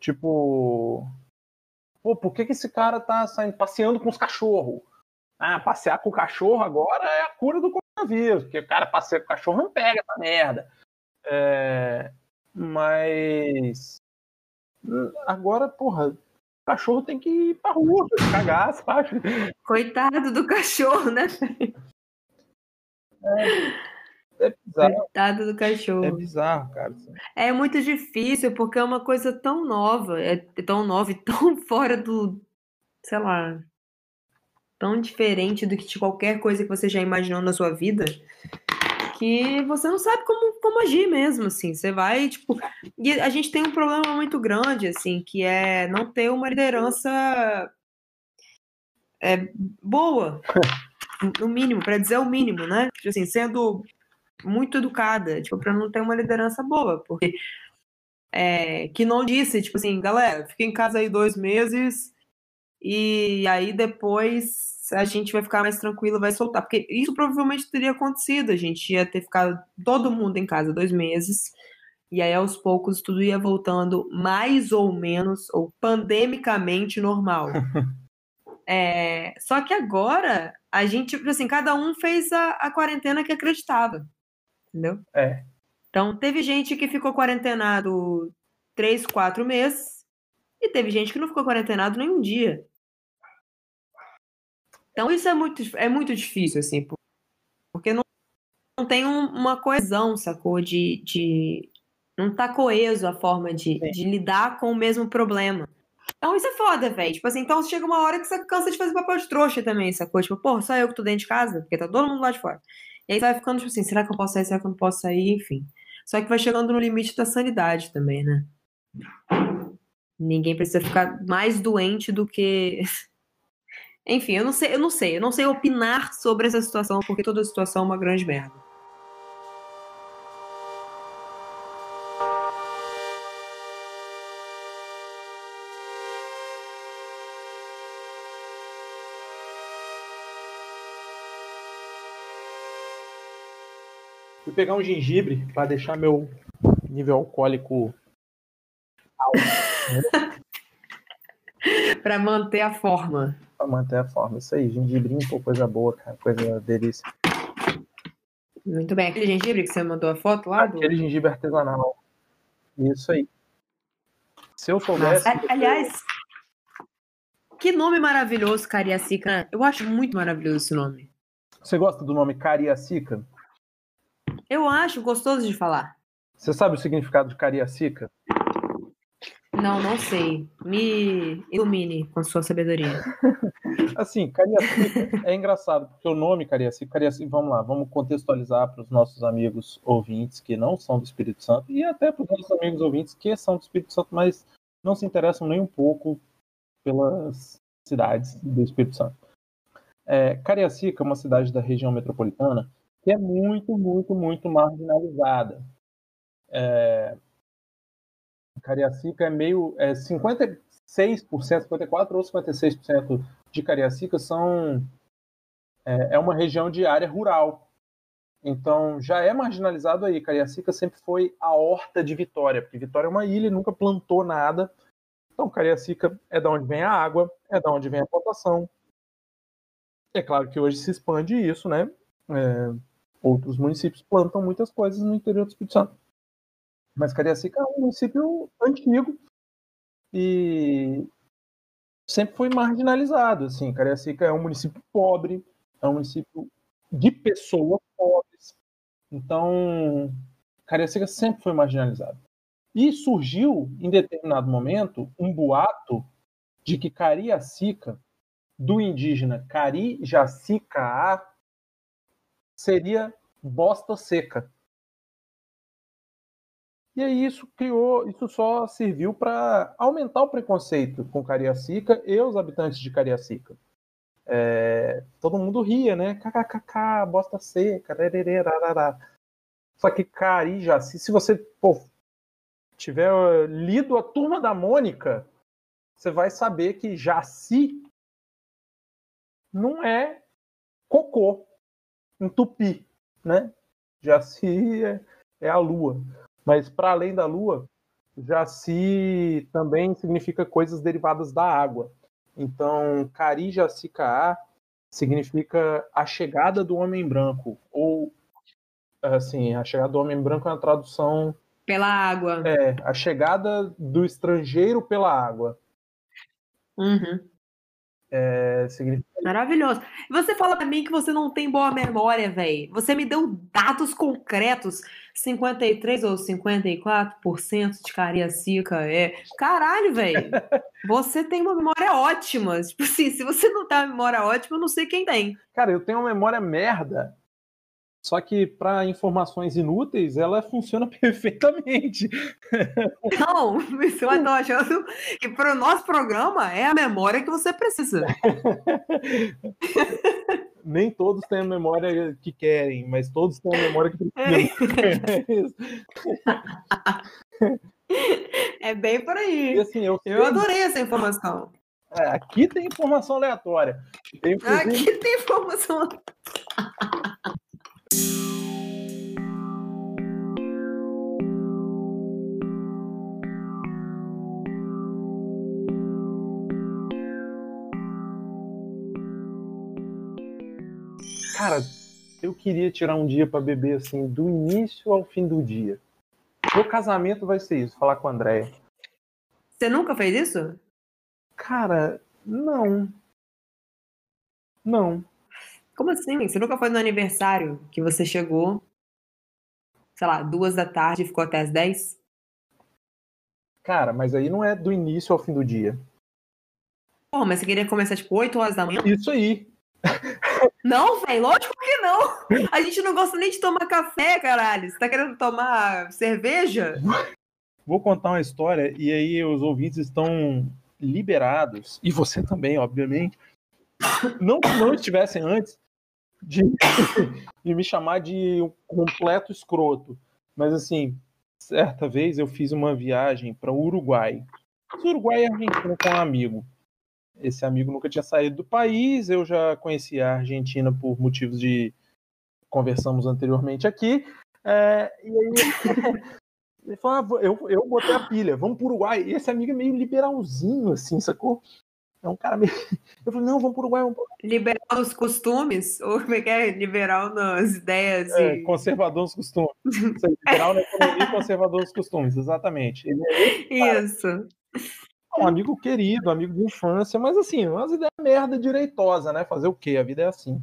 Tipo, Pô, por que, que esse cara tá saindo, passeando com os cachorros? Ah, passear com o cachorro agora é a cura do coronavírus, porque o cara passeia com o cachorro não pega essa merda. É, mas agora, porra, o cachorro tem que ir pra rua, cagar, sabe? Coitado do cachorro, né? É. É bizarro. Coitado do cachorro. É bizarro, cara. É muito difícil, porque é uma coisa tão nova, é tão nova e tão fora do. sei lá. tão diferente do que de qualquer coisa que você já imaginou na sua vida. Que você não sabe como, como agir mesmo, assim. Você vai, tipo. E a gente tem um problema muito grande, assim, que é não ter uma liderança é, boa. no mínimo, para dizer o mínimo, né? Tipo assim, sendo muito educada, tipo, para não ter uma liderança boa, porque é, que não disse, tipo assim, galera, fica em casa aí dois meses e aí depois a gente vai ficar mais tranquilo, vai soltar. Porque isso provavelmente teria acontecido. A gente ia ter ficado todo mundo em casa dois meses. E aí, aos poucos, tudo ia voltando mais ou menos, ou pandemicamente normal. é, só que agora, a gente, tipo assim, cada um fez a, a quarentena que acreditava. Entendeu? É. Então, teve gente que ficou quarentenado três, quatro meses. E teve gente que não ficou quarentenado nenhum dia. Então isso é muito, é muito difícil, assim, porque não, não tem um, uma coesão, sacou? De, de. Não tá coeso a forma de, de lidar com o mesmo problema. Então isso é foda, velho. Tipo assim, então chega uma hora que você cansa de fazer papel de trouxa também, sacou? Tipo, pô, só eu que tô dentro de casa, porque tá todo mundo lá de fora. E aí você vai ficando, tipo assim, será que eu posso sair? Será que eu não posso sair? Enfim. Só que vai chegando no limite da sanidade também, né? Ninguém precisa ficar mais doente do que enfim, eu não sei, eu não sei, eu não sei opinar sobre essa situação, porque toda situação é uma grande merda. Fui pegar um gengibre para deixar meu nível alcoólico alto. para manter a forma pra manter a forma. Isso aí, gengibrinho, pô, coisa boa, cara, coisa delícia. Muito bem, aquele gengibre que você mandou a foto lá? Do... Aquele gengibre artesanal. Isso aí. Se eu soubesse. Mas, aliás, que nome maravilhoso, Cariacica. Eu acho muito maravilhoso esse nome. Você gosta do nome Cariacica? Eu acho gostoso de falar. Você sabe o significado de Cariacica? Não, não sei. Me ilumine com sua sabedoria. assim, Cariacica é engraçado, porque o nome Cariacica, Cariacica, vamos lá, vamos contextualizar para os nossos amigos ouvintes que não são do Espírito Santo e até para os nossos amigos ouvintes que são do Espírito Santo, mas não se interessam nem um pouco pelas cidades do Espírito Santo. É, Cariacica é uma cidade da região metropolitana que é muito, muito, muito marginalizada. É, Cariacica é meio. É 56%, 54% ou 56% de Cariacica são. É, é uma região de área rural. Então já é marginalizado aí. Cariacica sempre foi a horta de Vitória, porque Vitória é uma ilha e nunca plantou nada. Então Cariacica é da onde vem a água, é da onde vem a plantação. É claro que hoje se expande isso, né? É, outros municípios plantam muitas coisas no interior do Espírito Santo. Mas Cariacica é um município antigo e sempre foi marginalizado. Assim, Cariacica é um município pobre, é um município de pessoas pobres. Então, Cariacica sempre foi marginalizado. E surgiu, em determinado momento, um boato de que Cariacica, do indígena Cari Jacica seria bosta seca. E aí isso criou, isso só serviu para aumentar o preconceito com Cariacica e os habitantes de Cariacica. É, todo mundo ria, né? KKKK, bosta seca, rarará. Só que Cari Jaci, se você pô, tiver lido a Turma da Mônica, você vai saber que Jaci não é cocô em tupi, né? Jaci é, é a lua. Mas para além da lua, Jaci também significa coisas derivadas da água. Então, Cari Jaci Kaa significa a chegada do homem branco. Ou, assim, a chegada do homem branco é uma tradução. Pela água. É, a chegada do estrangeiro pela água. Uhum. É, significa... Maravilhoso. Você fala pra mim que você não tem boa memória, velho. Você me deu dados concretos. 53 ou 54% de cariacica é. Caralho, velho. Você tem uma memória ótima. Tipo assim, se você não tem uma memória ótima, eu não sei quem tem. Cara, eu tenho uma memória merda. Só que para informações inúteis, ela funciona perfeitamente. Não, você vai estar achando que para o nosso programa é a memória que você precisa. Nem todos têm a memória que querem, mas todos têm a memória que precisam. É. É bem por aí. E, assim, eu, Eu adorei essa informação. É, aqui tem informação aleatória. Tem, inclusive, Aqui tem informação. Cara, eu queria tirar um dia pra beber assim, do início ao fim do dia. Meu casamento vai ser isso, falar com a Andréia. Você nunca fez isso? Cara, não. Não. Como assim? Você nunca foi no aniversário que você chegou, sei lá, duas da tarde e ficou até as dez? Cara, mas aí não é do início ao fim do dia. Porra, mas você queria começar tipo 8 horas da manhã? Isso aí. Não, velho, lógico que não. A gente não gosta nem de tomar café, caralho. Você tá querendo tomar cerveja? Vou contar uma história e aí os ouvintes estão liberados, e você também, obviamente, não que não estivessem antes de, de me chamar de um completo escroto. Mas assim, certa vez eu fiz uma viagem para o Uruguai. Uruguai e Argentina com um amigo. Esse amigo nunca tinha saído do país, eu já conhecia a Argentina por motivos de conversamos anteriormente aqui. É, e aí ele falou, ah, vou- eu, eu botei a pilha, vamos pro Uruguai. E esse amigo é meio liberalzinho, assim, sacou? É um cara meio. Eu falei, não, vamos pro Uruguai, vamos pro Liberal nos costumes? Ou como é que é? Liberal nas ideias É, e... conservador nos costumes. Aí, liberal na economia e conservador nos costumes, exatamente. É Isso. Um amigo querido, amigo de infância, mas assim, umas ideias merda direitosa, né? Fazer o quê? A vida é assim.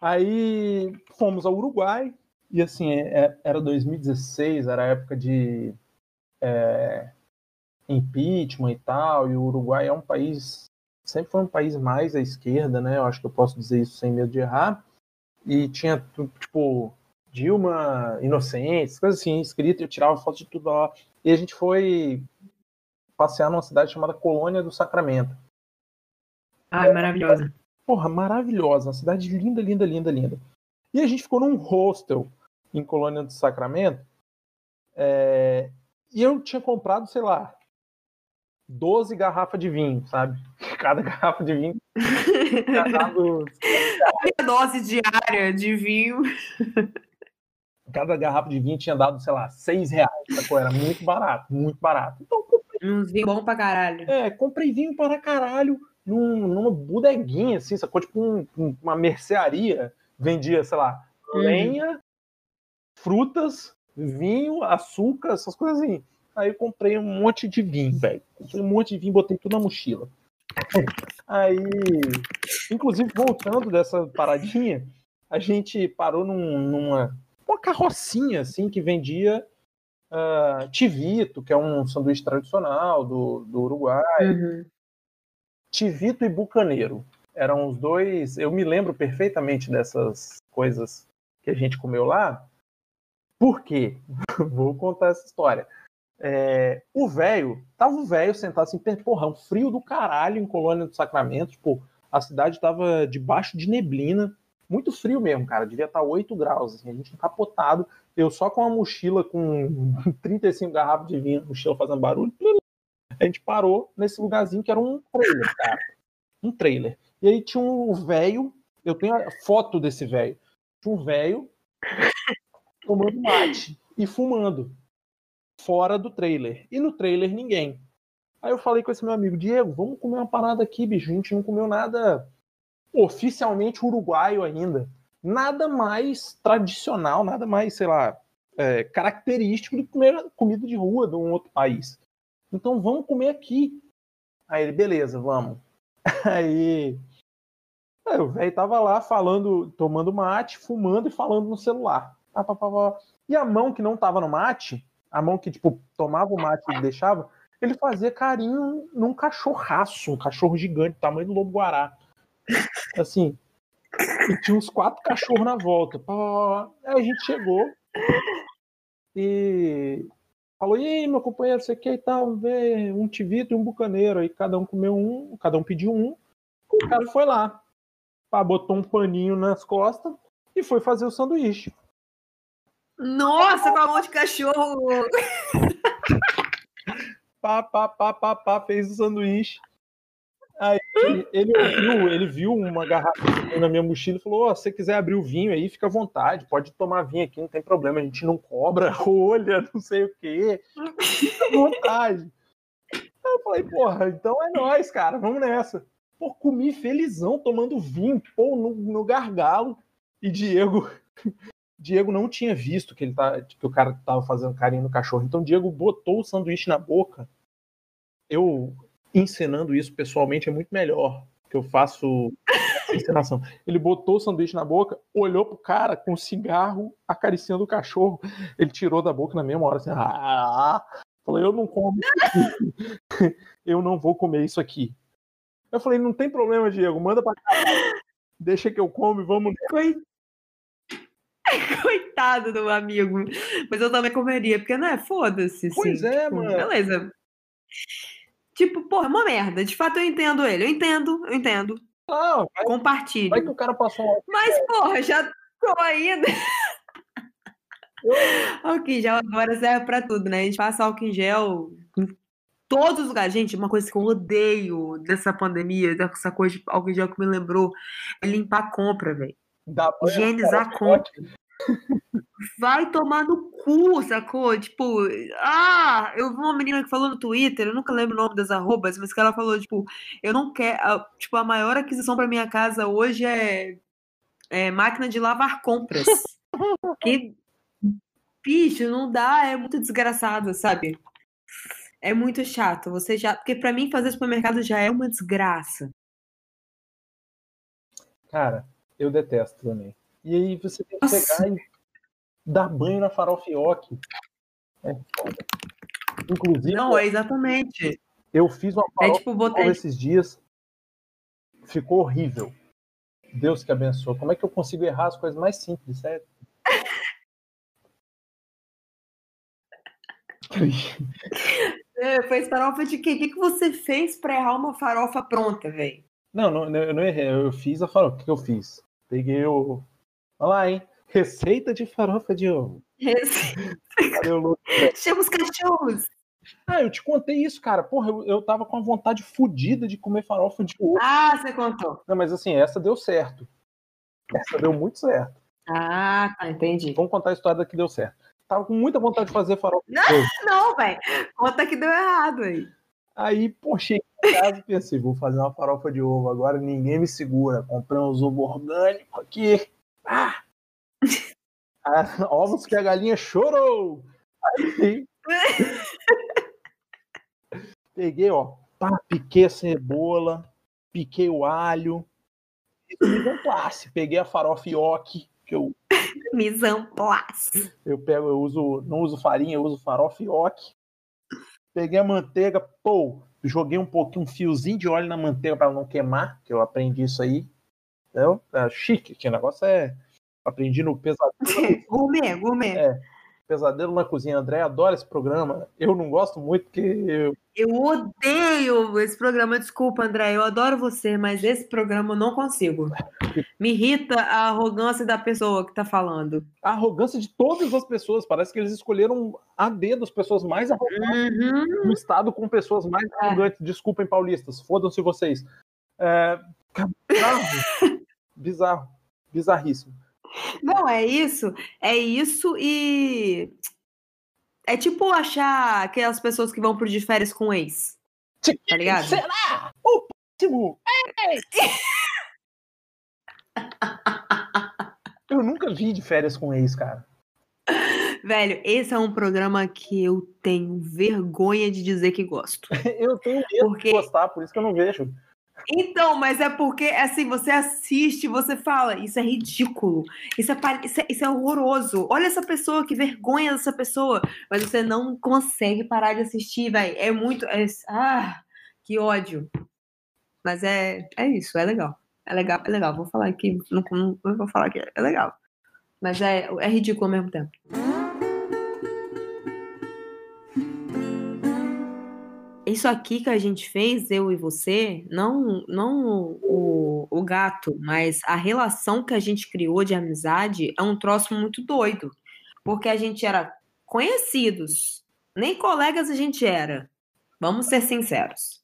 Aí fomos ao Uruguai, e assim, é- era 2016, era época de é, impeachment e tal, e o Uruguai é um país, sempre foi um país mais à esquerda, né? Eu acho que eu posso dizer isso sem medo de errar. E tinha, tipo, Dilma Inocentes, coisas assim, escrito, eu tirava foto de tudo lá. E a gente foi passear numa cidade chamada Colônia do Sacramento. Ai, maravilhosa. Porra, maravilhosa, uma cidade linda, linda, linda, linda. E a gente ficou num hostel em Colônia do Sacramento. é, E eu tinha comprado, sei lá, 12 garrafas de vinho, sabe? Cada garrafa de vinho Minha dose diária de vinho. Cada garrafa de vinho tinha dado, sei lá, seis reais. Sacou? Era muito barato, muito barato. Então, Uns vinhos bons pra caralho. é, comprei vinho para caralho num, numa bodeguinha, assim, sacou? Tipo um- um- uma mercearia. Vendia, sei lá, Uhum. lenha, frutas, vinho, açúcar, essas coisas assim. Aí eu comprei um monte de vinho, velho. Comprei um monte de vinho, botei tudo na mochila. Aí, inclusive, voltando dessa paradinha, a gente parou num- numa uma carrocinha, assim, que vendia ah, tivito, que é um sanduíche tradicional do, do Uruguai. Uhum. Tivito e Bucaneiro. Eram os dois. Eu me lembro perfeitamente dessas coisas que a gente comeu lá. Por quê? Vou contar essa história. É, o velho, tava o velho sentado assim, porra, um frio do caralho em Colônia do Sacramento. Tipo, a cidade tava debaixo de neblina. Muito frio mesmo, cara. Devia estar 8 graus. Assim, a gente encapotado. Eu só com uma mochila com 35 garrafas de vinho, mochila fazendo barulho. A gente parou nesse lugarzinho que era um trailer, cara. Um trailer. E aí tinha um velho, eu tenho a foto desse velho. Tinha um velho tomando mate e fumando fora do trailer. E no trailer ninguém. Aí eu falei com esse meu amigo, Diego, vamos comer uma parada aqui, bicho. A gente não comeu nada oficialmente uruguaio ainda. Nada mais tradicional, nada mais, sei lá, é, característico do que comer comida de rua de um outro país. Então vamos comer aqui. Aí ele, beleza, vamos. Aí é, o velho tava lá falando, tomando mate, fumando e falando no celular. E a mão que não tava no mate, a mão que tipo tomava o mate e deixava, ele fazia carinho num cachorraço, um cachorro gigante, tamanho do lobo guará. Assim, e tinha uns quatro cachorros na volta. Aí a gente chegou e falou: e aí, meu companheiro, você quer e tal? Ver um tivito e um bucaneiro. Aí cada um comeu um, cada um pediu um. O cara foi lá, pá, botou um paninho nas costas e foi fazer o sanduíche. Nossa, com a mão de cachorro! Pá, pá, pá, pá, pá, fez o sanduíche. Aí ele ouviu, ele viu uma garrafa na minha mochila e falou: oh, se você quiser abrir o vinho aí, fica à vontade, pode tomar vinho aqui, não tem problema, a gente não cobra rolha, não sei o quê. Fica à vontade. Aí eu falei, porra, então é nós, cara, vamos nessa. Pô, comi felizão tomando vinho, pô, no, no gargalo. E Diego. Diego não tinha visto que, ele tá, que o cara tava fazendo carinho no cachorro. Então Diego botou o sanduíche na boca. Eu encenando isso pessoalmente é muito melhor que eu faço encenação. Ele botou o sanduíche na boca, olhou pro cara com o cigarro acariciando o cachorro. Ele tirou da boca na mesma hora assim, ah, falou, eu não como eu não vou comer isso aqui. Eu falei, não tem problema, Diego, manda pra cá. Deixa que eu como e vamos. Coitado do amigo. Mas eu também comeria, porque não é foda-se. Pois assim, é, tipo, mano. Beleza. Tipo, porra, é uma merda. De fato, eu entendo ele. Eu entendo, eu entendo. Não, vai, Compartilho. vai que o cara passou um Mas, porra, já tô ainda. álcool em gel agora serve pra tudo, né? A gente passa álcool em gel em todos os lugares. Gente, uma coisa que eu odeio dessa pandemia, dessa coisa de álcool em gel que me lembrou, é limpar a compra, velho. Higienizar a compra. Vai tomar no cu, sacou? Tipo, ah, eu vi uma menina que falou no Twitter, eu nunca lembro o nome das arrobas, mas que ela falou, tipo, eu não quero. Tipo, a maior aquisição pra minha casa hoje é, é máquina de lavar compras. que, bicho, não dá, é muito desgraçado, sabe? É muito chato. Você já. Porque pra mim fazer supermercado já é uma desgraça. Cara, eu detesto também. E aí você tem que Nossa. pegar e dar banho na farofioque. É foda. Inclusive, Não, é exatamente. eu fiz uma É farofa tipo botar. esses dias. Ficou horrível. Deus que abençoe. Como é que eu consigo errar as coisas mais simples, sério? É, Fez farofa de quê? O que, que você fez pra errar uma farofa pronta, velho? Não, não, eu não errei. Eu fiz a farofa. O que eu fiz? Peguei o. Olha lá, hein? Receita de farofa de ovo. Louco? Chama os cachorros. Ah, eu te contei isso, cara. Porra, eu, eu tava com a vontade fodida de comer farofa de ovo. Ah, você contou. Não, mas assim, essa deu certo. Essa deu muito certo. Ah, tá, entendi. Vamos contar a história da que deu certo. Tava com muita vontade de fazer farofa de Não. ovo. Não, velho. Conta que deu errado aí. Aí, pô, cheguei em casa e pensei, vou fazer uma farofa de ovo agora, ninguém me segura. Comprei uns ovos orgânicos aqui. Ah! Ah, ovos que a galinha chorou! Aí, peguei, ó, pá, piquei a cebola, piquei o alho, mise en place. Peguei a farofa ioki, que eu, Mise en place. eu pego, eu uso, não uso farinha, eu uso farofa ioki. Peguei a manteiga, pô, joguei um pouquinho, um fiozinho de óleo na manteiga para não queimar, que eu aprendi isso aí. Entendeu? É chique, que o negócio é. Aprendi no pesadelo, Gourmet, gourmet. É. pesadelo na cozinha. André adora esse programa. Eu não gosto muito porque eu, Eu odeio esse programa. Desculpa, André. Eu adoro você, mas esse programa eu não consigo. Me irrita a arrogância da pessoa que tá falando. a arrogância de todas as pessoas. Parece que eles escolheram a dedo as pessoas mais arrogantes Uhum. do estado com pessoas mais É. arrogantes. Desculpem, paulistas. Fodam-se vocês. É, bizarro. bizarro. Bizarríssimo. Não, é isso. É isso e. É tipo achar aquelas pessoas que vão pro de férias com ex. Tá ligado? Será? O próximo! Eu nunca vi de férias com ex, cara. Velho, esse é um programa que eu tenho vergonha de dizer que gosto. Eu tenho medo Porque- de gostar, por isso que eu não vejo. Então, mas é porque, assim, você assiste, você fala, isso é ridículo, isso é, isso é, isso é horroroso. Olha essa pessoa, que vergonha dessa pessoa. Mas você não consegue parar de assistir, velho. É muito. é- ah, que ódio. Mas é, é isso, é legal. É legal, é legal. Vou falar aqui, não, não, não vou falar que é legal. Mas é, é ridículo ao mesmo tempo. Isso aqui que a gente fez, eu e você, não, não o, o gato, mas a relação que a gente criou de amizade é um troço muito doido. porque a gente era conhecidos. Nem colegas a gente era. Vamos ser sinceros.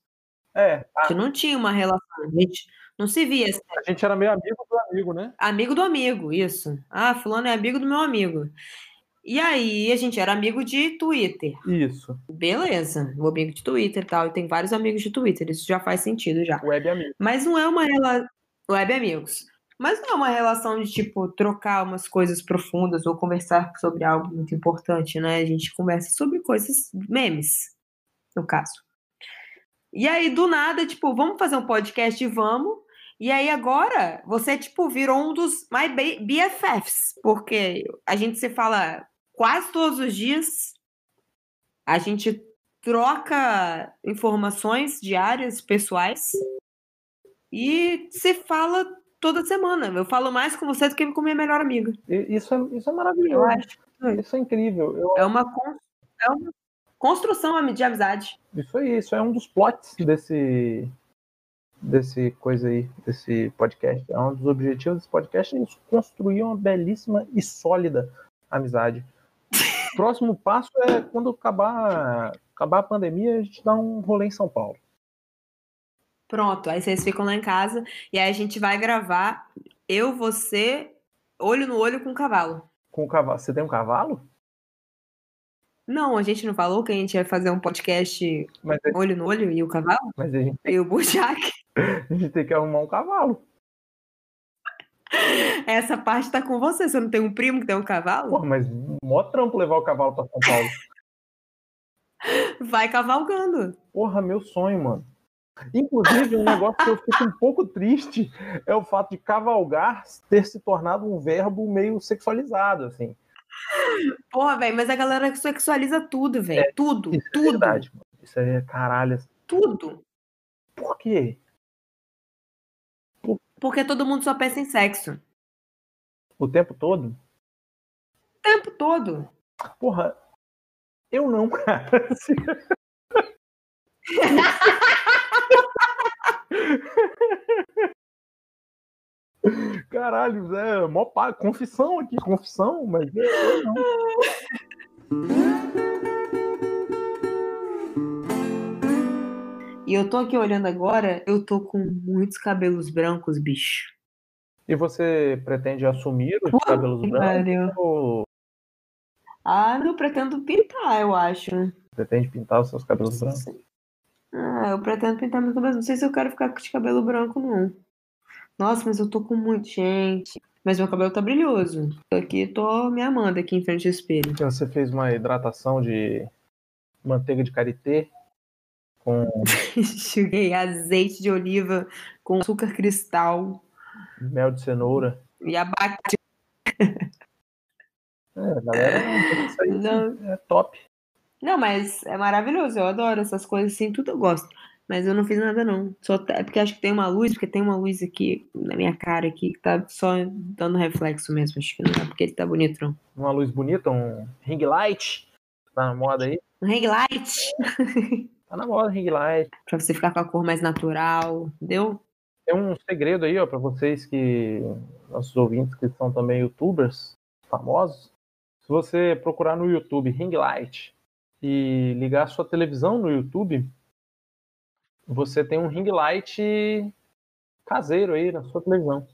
É, A gente não tinha uma relação, a gente não se via. assim, a gente era meio amigo do amigo, né? Amigo do amigo, isso. Ah, fulano é amigo do meu amigo. E aí, a gente era amigo de Twitter. Isso, Beleza, o amigo de Twitter e tal. E tem vários amigos de Twitter, isso já faz sentido já. web amigo. Mas não é uma relação. Web amigos. Mas não é uma relação de, tipo, trocar umas coisas profundas ou conversar sobre algo muito importante, né? A gente conversa sobre coisas, memes, no caso. E aí, do nada, tipo, vamos fazer um podcast e vamos. E aí, agora, você, tipo, virou um dos my BFFs, porque a gente se fala quase todos os dias. A gente troca informações diárias, pessoais. E se fala toda semana. Eu falo mais com você do que com minha melhor amiga. Isso é, isso é maravilhoso. Isso é incrível. Eu- É uma, é uma construção de amizade. isso aí, isso é um dos plots desse desse coisa aí, desse podcast. É um dos objetivos desse podcast é isso, construir uma belíssima e sólida amizade. Próximo passo é quando acabar, acabar a pandemia, a gente dá um rolê em São Paulo. Pronto, aí vocês ficam lá em casa e aí a gente vai gravar eu, você, olho no olho com o cavalo. Com o cavalo. Você tem um cavalo? Não, a gente não falou que a gente ia fazer um podcast Mas, a- olho no olho e o cavalo? mas a, gente, E o Bojack. a gente tem que arrumar um cavalo. Essa parte tá com você. Você não tem um primo que tem um cavalo? Porra, mas mó trampo levar o cavalo pra São Paulo. Vai cavalgando. Porra, meu sonho, mano. Inclusive, um negócio que eu fico um pouco triste é o fato de cavalgar ter se tornado um verbo meio sexualizado, assim. Porra, velho, mas a galera sexualiza tudo, velho. tudo, Isso é tudo, verdade, mano. Isso aí é caralho. tudo. Por quê? Porque todo mundo só pensa em sexo. O tempo todo? O tempo todo. Porra, eu não, cara. Caralho, é mó pá, confissão aqui, confissão, mas eu não. E eu tô aqui olhando agora, eu tô com muitos cabelos brancos, bicho. E você pretende assumir os Puta cabelos brancos ou Ah, não pretendo pintar, eu acho. pretende pintar os seus cabelos brancos? Ah, eu pretendo pintar meus cabelos. Não sei se eu quero ficar com de cabelo branco, não. Nossa, mas eu tô com muito, gente. Mas meu cabelo tá brilhoso. Tô aqui, tô me amando aqui em frente ao espelho. Você fez uma hidratação de manteiga de karité com azeite de oliva com açúcar cristal mel de cenoura. e abacate. É, galera, isso aí Não. é top. Não, mas é maravilhoso. Eu adoro essas coisas assim, tudo eu gosto. Mas eu não fiz nada, não. Só tá- é porque acho que tem uma luz, porque tem uma luz aqui na minha cara aqui que tá só dando reflexo mesmo. Acho que não é porque ele tá bonito, não. Uma luz bonita, um ring light. Tá na moda aí? Um ring light Tá na moda ring light. pra você ficar com a cor mais natural, entendeu? Tem um segredo aí, ó, pra vocês que. Nossos ouvintes que são também youtubers famosos. Se você procurar no YouTube ring light e ligar a sua televisão no YouTube, você tem um ring light caseiro aí na sua televisão.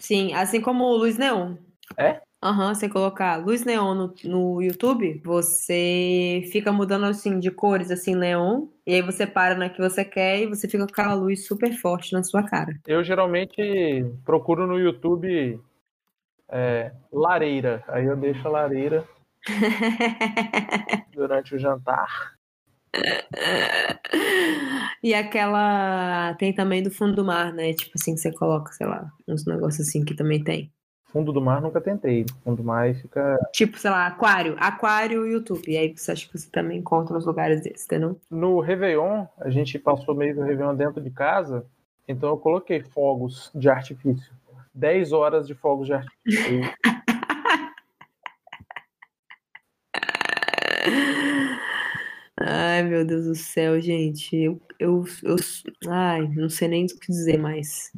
Sim, assim como luz neon. É? Aham, você colocar luz neon no, no YouTube, você fica mudando assim de cores, assim, neon, e aí você para na que você quer e você fica com aquela luz super forte na sua cara. Eu geralmente procuro no YouTube é, lareira. Aí eu deixo a lareira durante o jantar. E aquela. Tem também do fundo do mar, né? Tipo assim, que você coloca, sei lá, uns negócios assim que também tem. Fundo do mar nunca tentei. Fundo do mar fica. Tipo, sei lá, aquário. Aquário YouTube. E aí você acha que você também encontra uns lugares desses, entendeu? No Réveillon, a gente passou meio do Réveillon dentro de casa, então eu coloquei fogos de artifício. 10 horas de fogos de artifício. Ai, meu Deus do céu, gente. Eu, eu, eu. Ai, não sei nem o que dizer mais.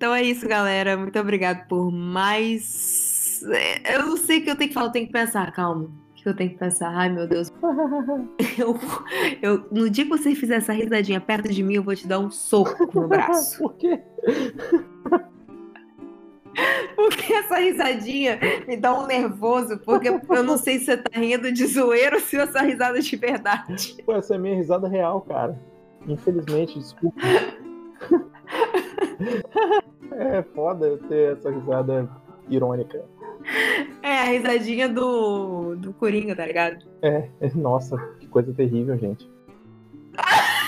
Então é isso, galera. Muito obrigado por mais. É, eu não sei o que eu tenho que falar, eu tenho que pensar, calma. O que eu tenho que pensar? Ai, meu Deus. Eu, eu, no dia que você fizer essa risadinha perto de mim, eu vou te dar um soco no braço. Por quê? Porque essa risadinha me dá um nervoso, porque eu não sei se você tá rindo de zoeira ou se essa risada é de verdade. Pô, essa é minha risada real, cara. Infelizmente, desculpa. é foda ter essa risada irônica. É a risadinha do, do Coringa, tá ligado? É, nossa, que coisa terrível, gente.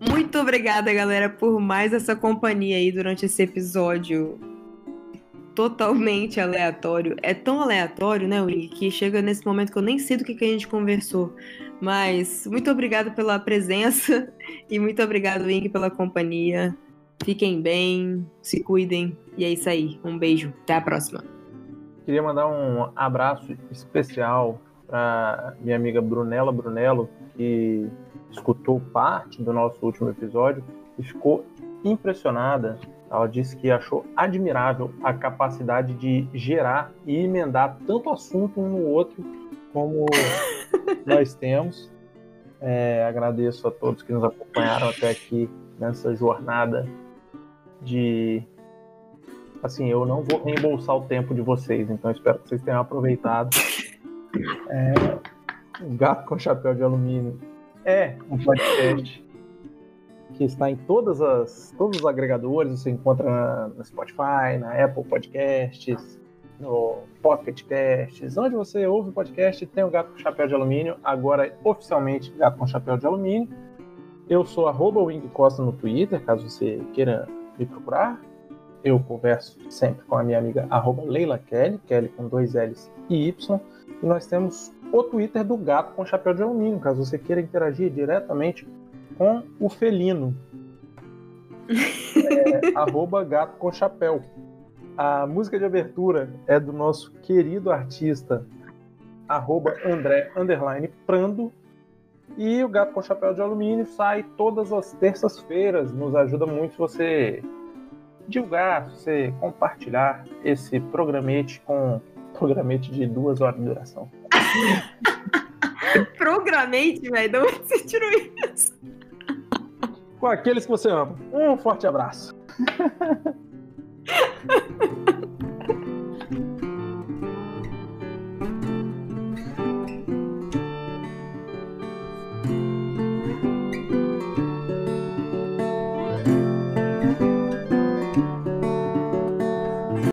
Muito obrigada, galera, por mais essa companhia aí durante esse episódio totalmente aleatório. É tão aleatório, né, Wing, que chega nesse momento que eu nem sei do que, que a gente conversou. Mas muito obrigado pela presença e muito obrigado, Wing, pela companhia. Fiquem bem, se cuidem e é isso aí. Um beijo, até a próxima. Queria mandar um abraço especial para minha amiga Brunella Brunello, que escutou parte do nosso último episódio e ficou impressionada. Ela disse que achou admirável a capacidade de gerar e emendar tanto assunto um no outro como nós temos. É, agradeço a todos que nos acompanharam até aqui nessa jornada de. Assim, eu não vou reembolsar o tempo de vocês, então espero que vocês tenham aproveitado. É, Gato com Chapéu de Alumínio é um podcast que está em todas as, todos os agregadores. Você encontra na, no Spotify, na Apple Podcasts, no Pocket Casts. Onde você ouve podcast, tem o Gato com Chapéu de Alumínio. Agora, oficialmente, Gato com Chapéu de Alumínio. Eu sou arroba Wing Costa no Twitter, caso você queira me procurar. Eu converso sempre com a minha amiga arroba Leila Kelly, Kelly com dois L's e Y. E nós temos o Twitter do Gato com Chapéu de Alumínio, caso você queira interagir diretamente com o felino. É, arroba Gato com Chapéu. A música de abertura é do nosso querido artista arroba André underline Prando. E o Gato com Chapéu de Alumínio sai todas as terças-feiras. Nos ajuda muito se você divulgar, se você compartilhar esse programete com programete de duas horas de duração. Programate, velho. De onde você tirou isso? Com aqueles que você ama. Um forte abraço.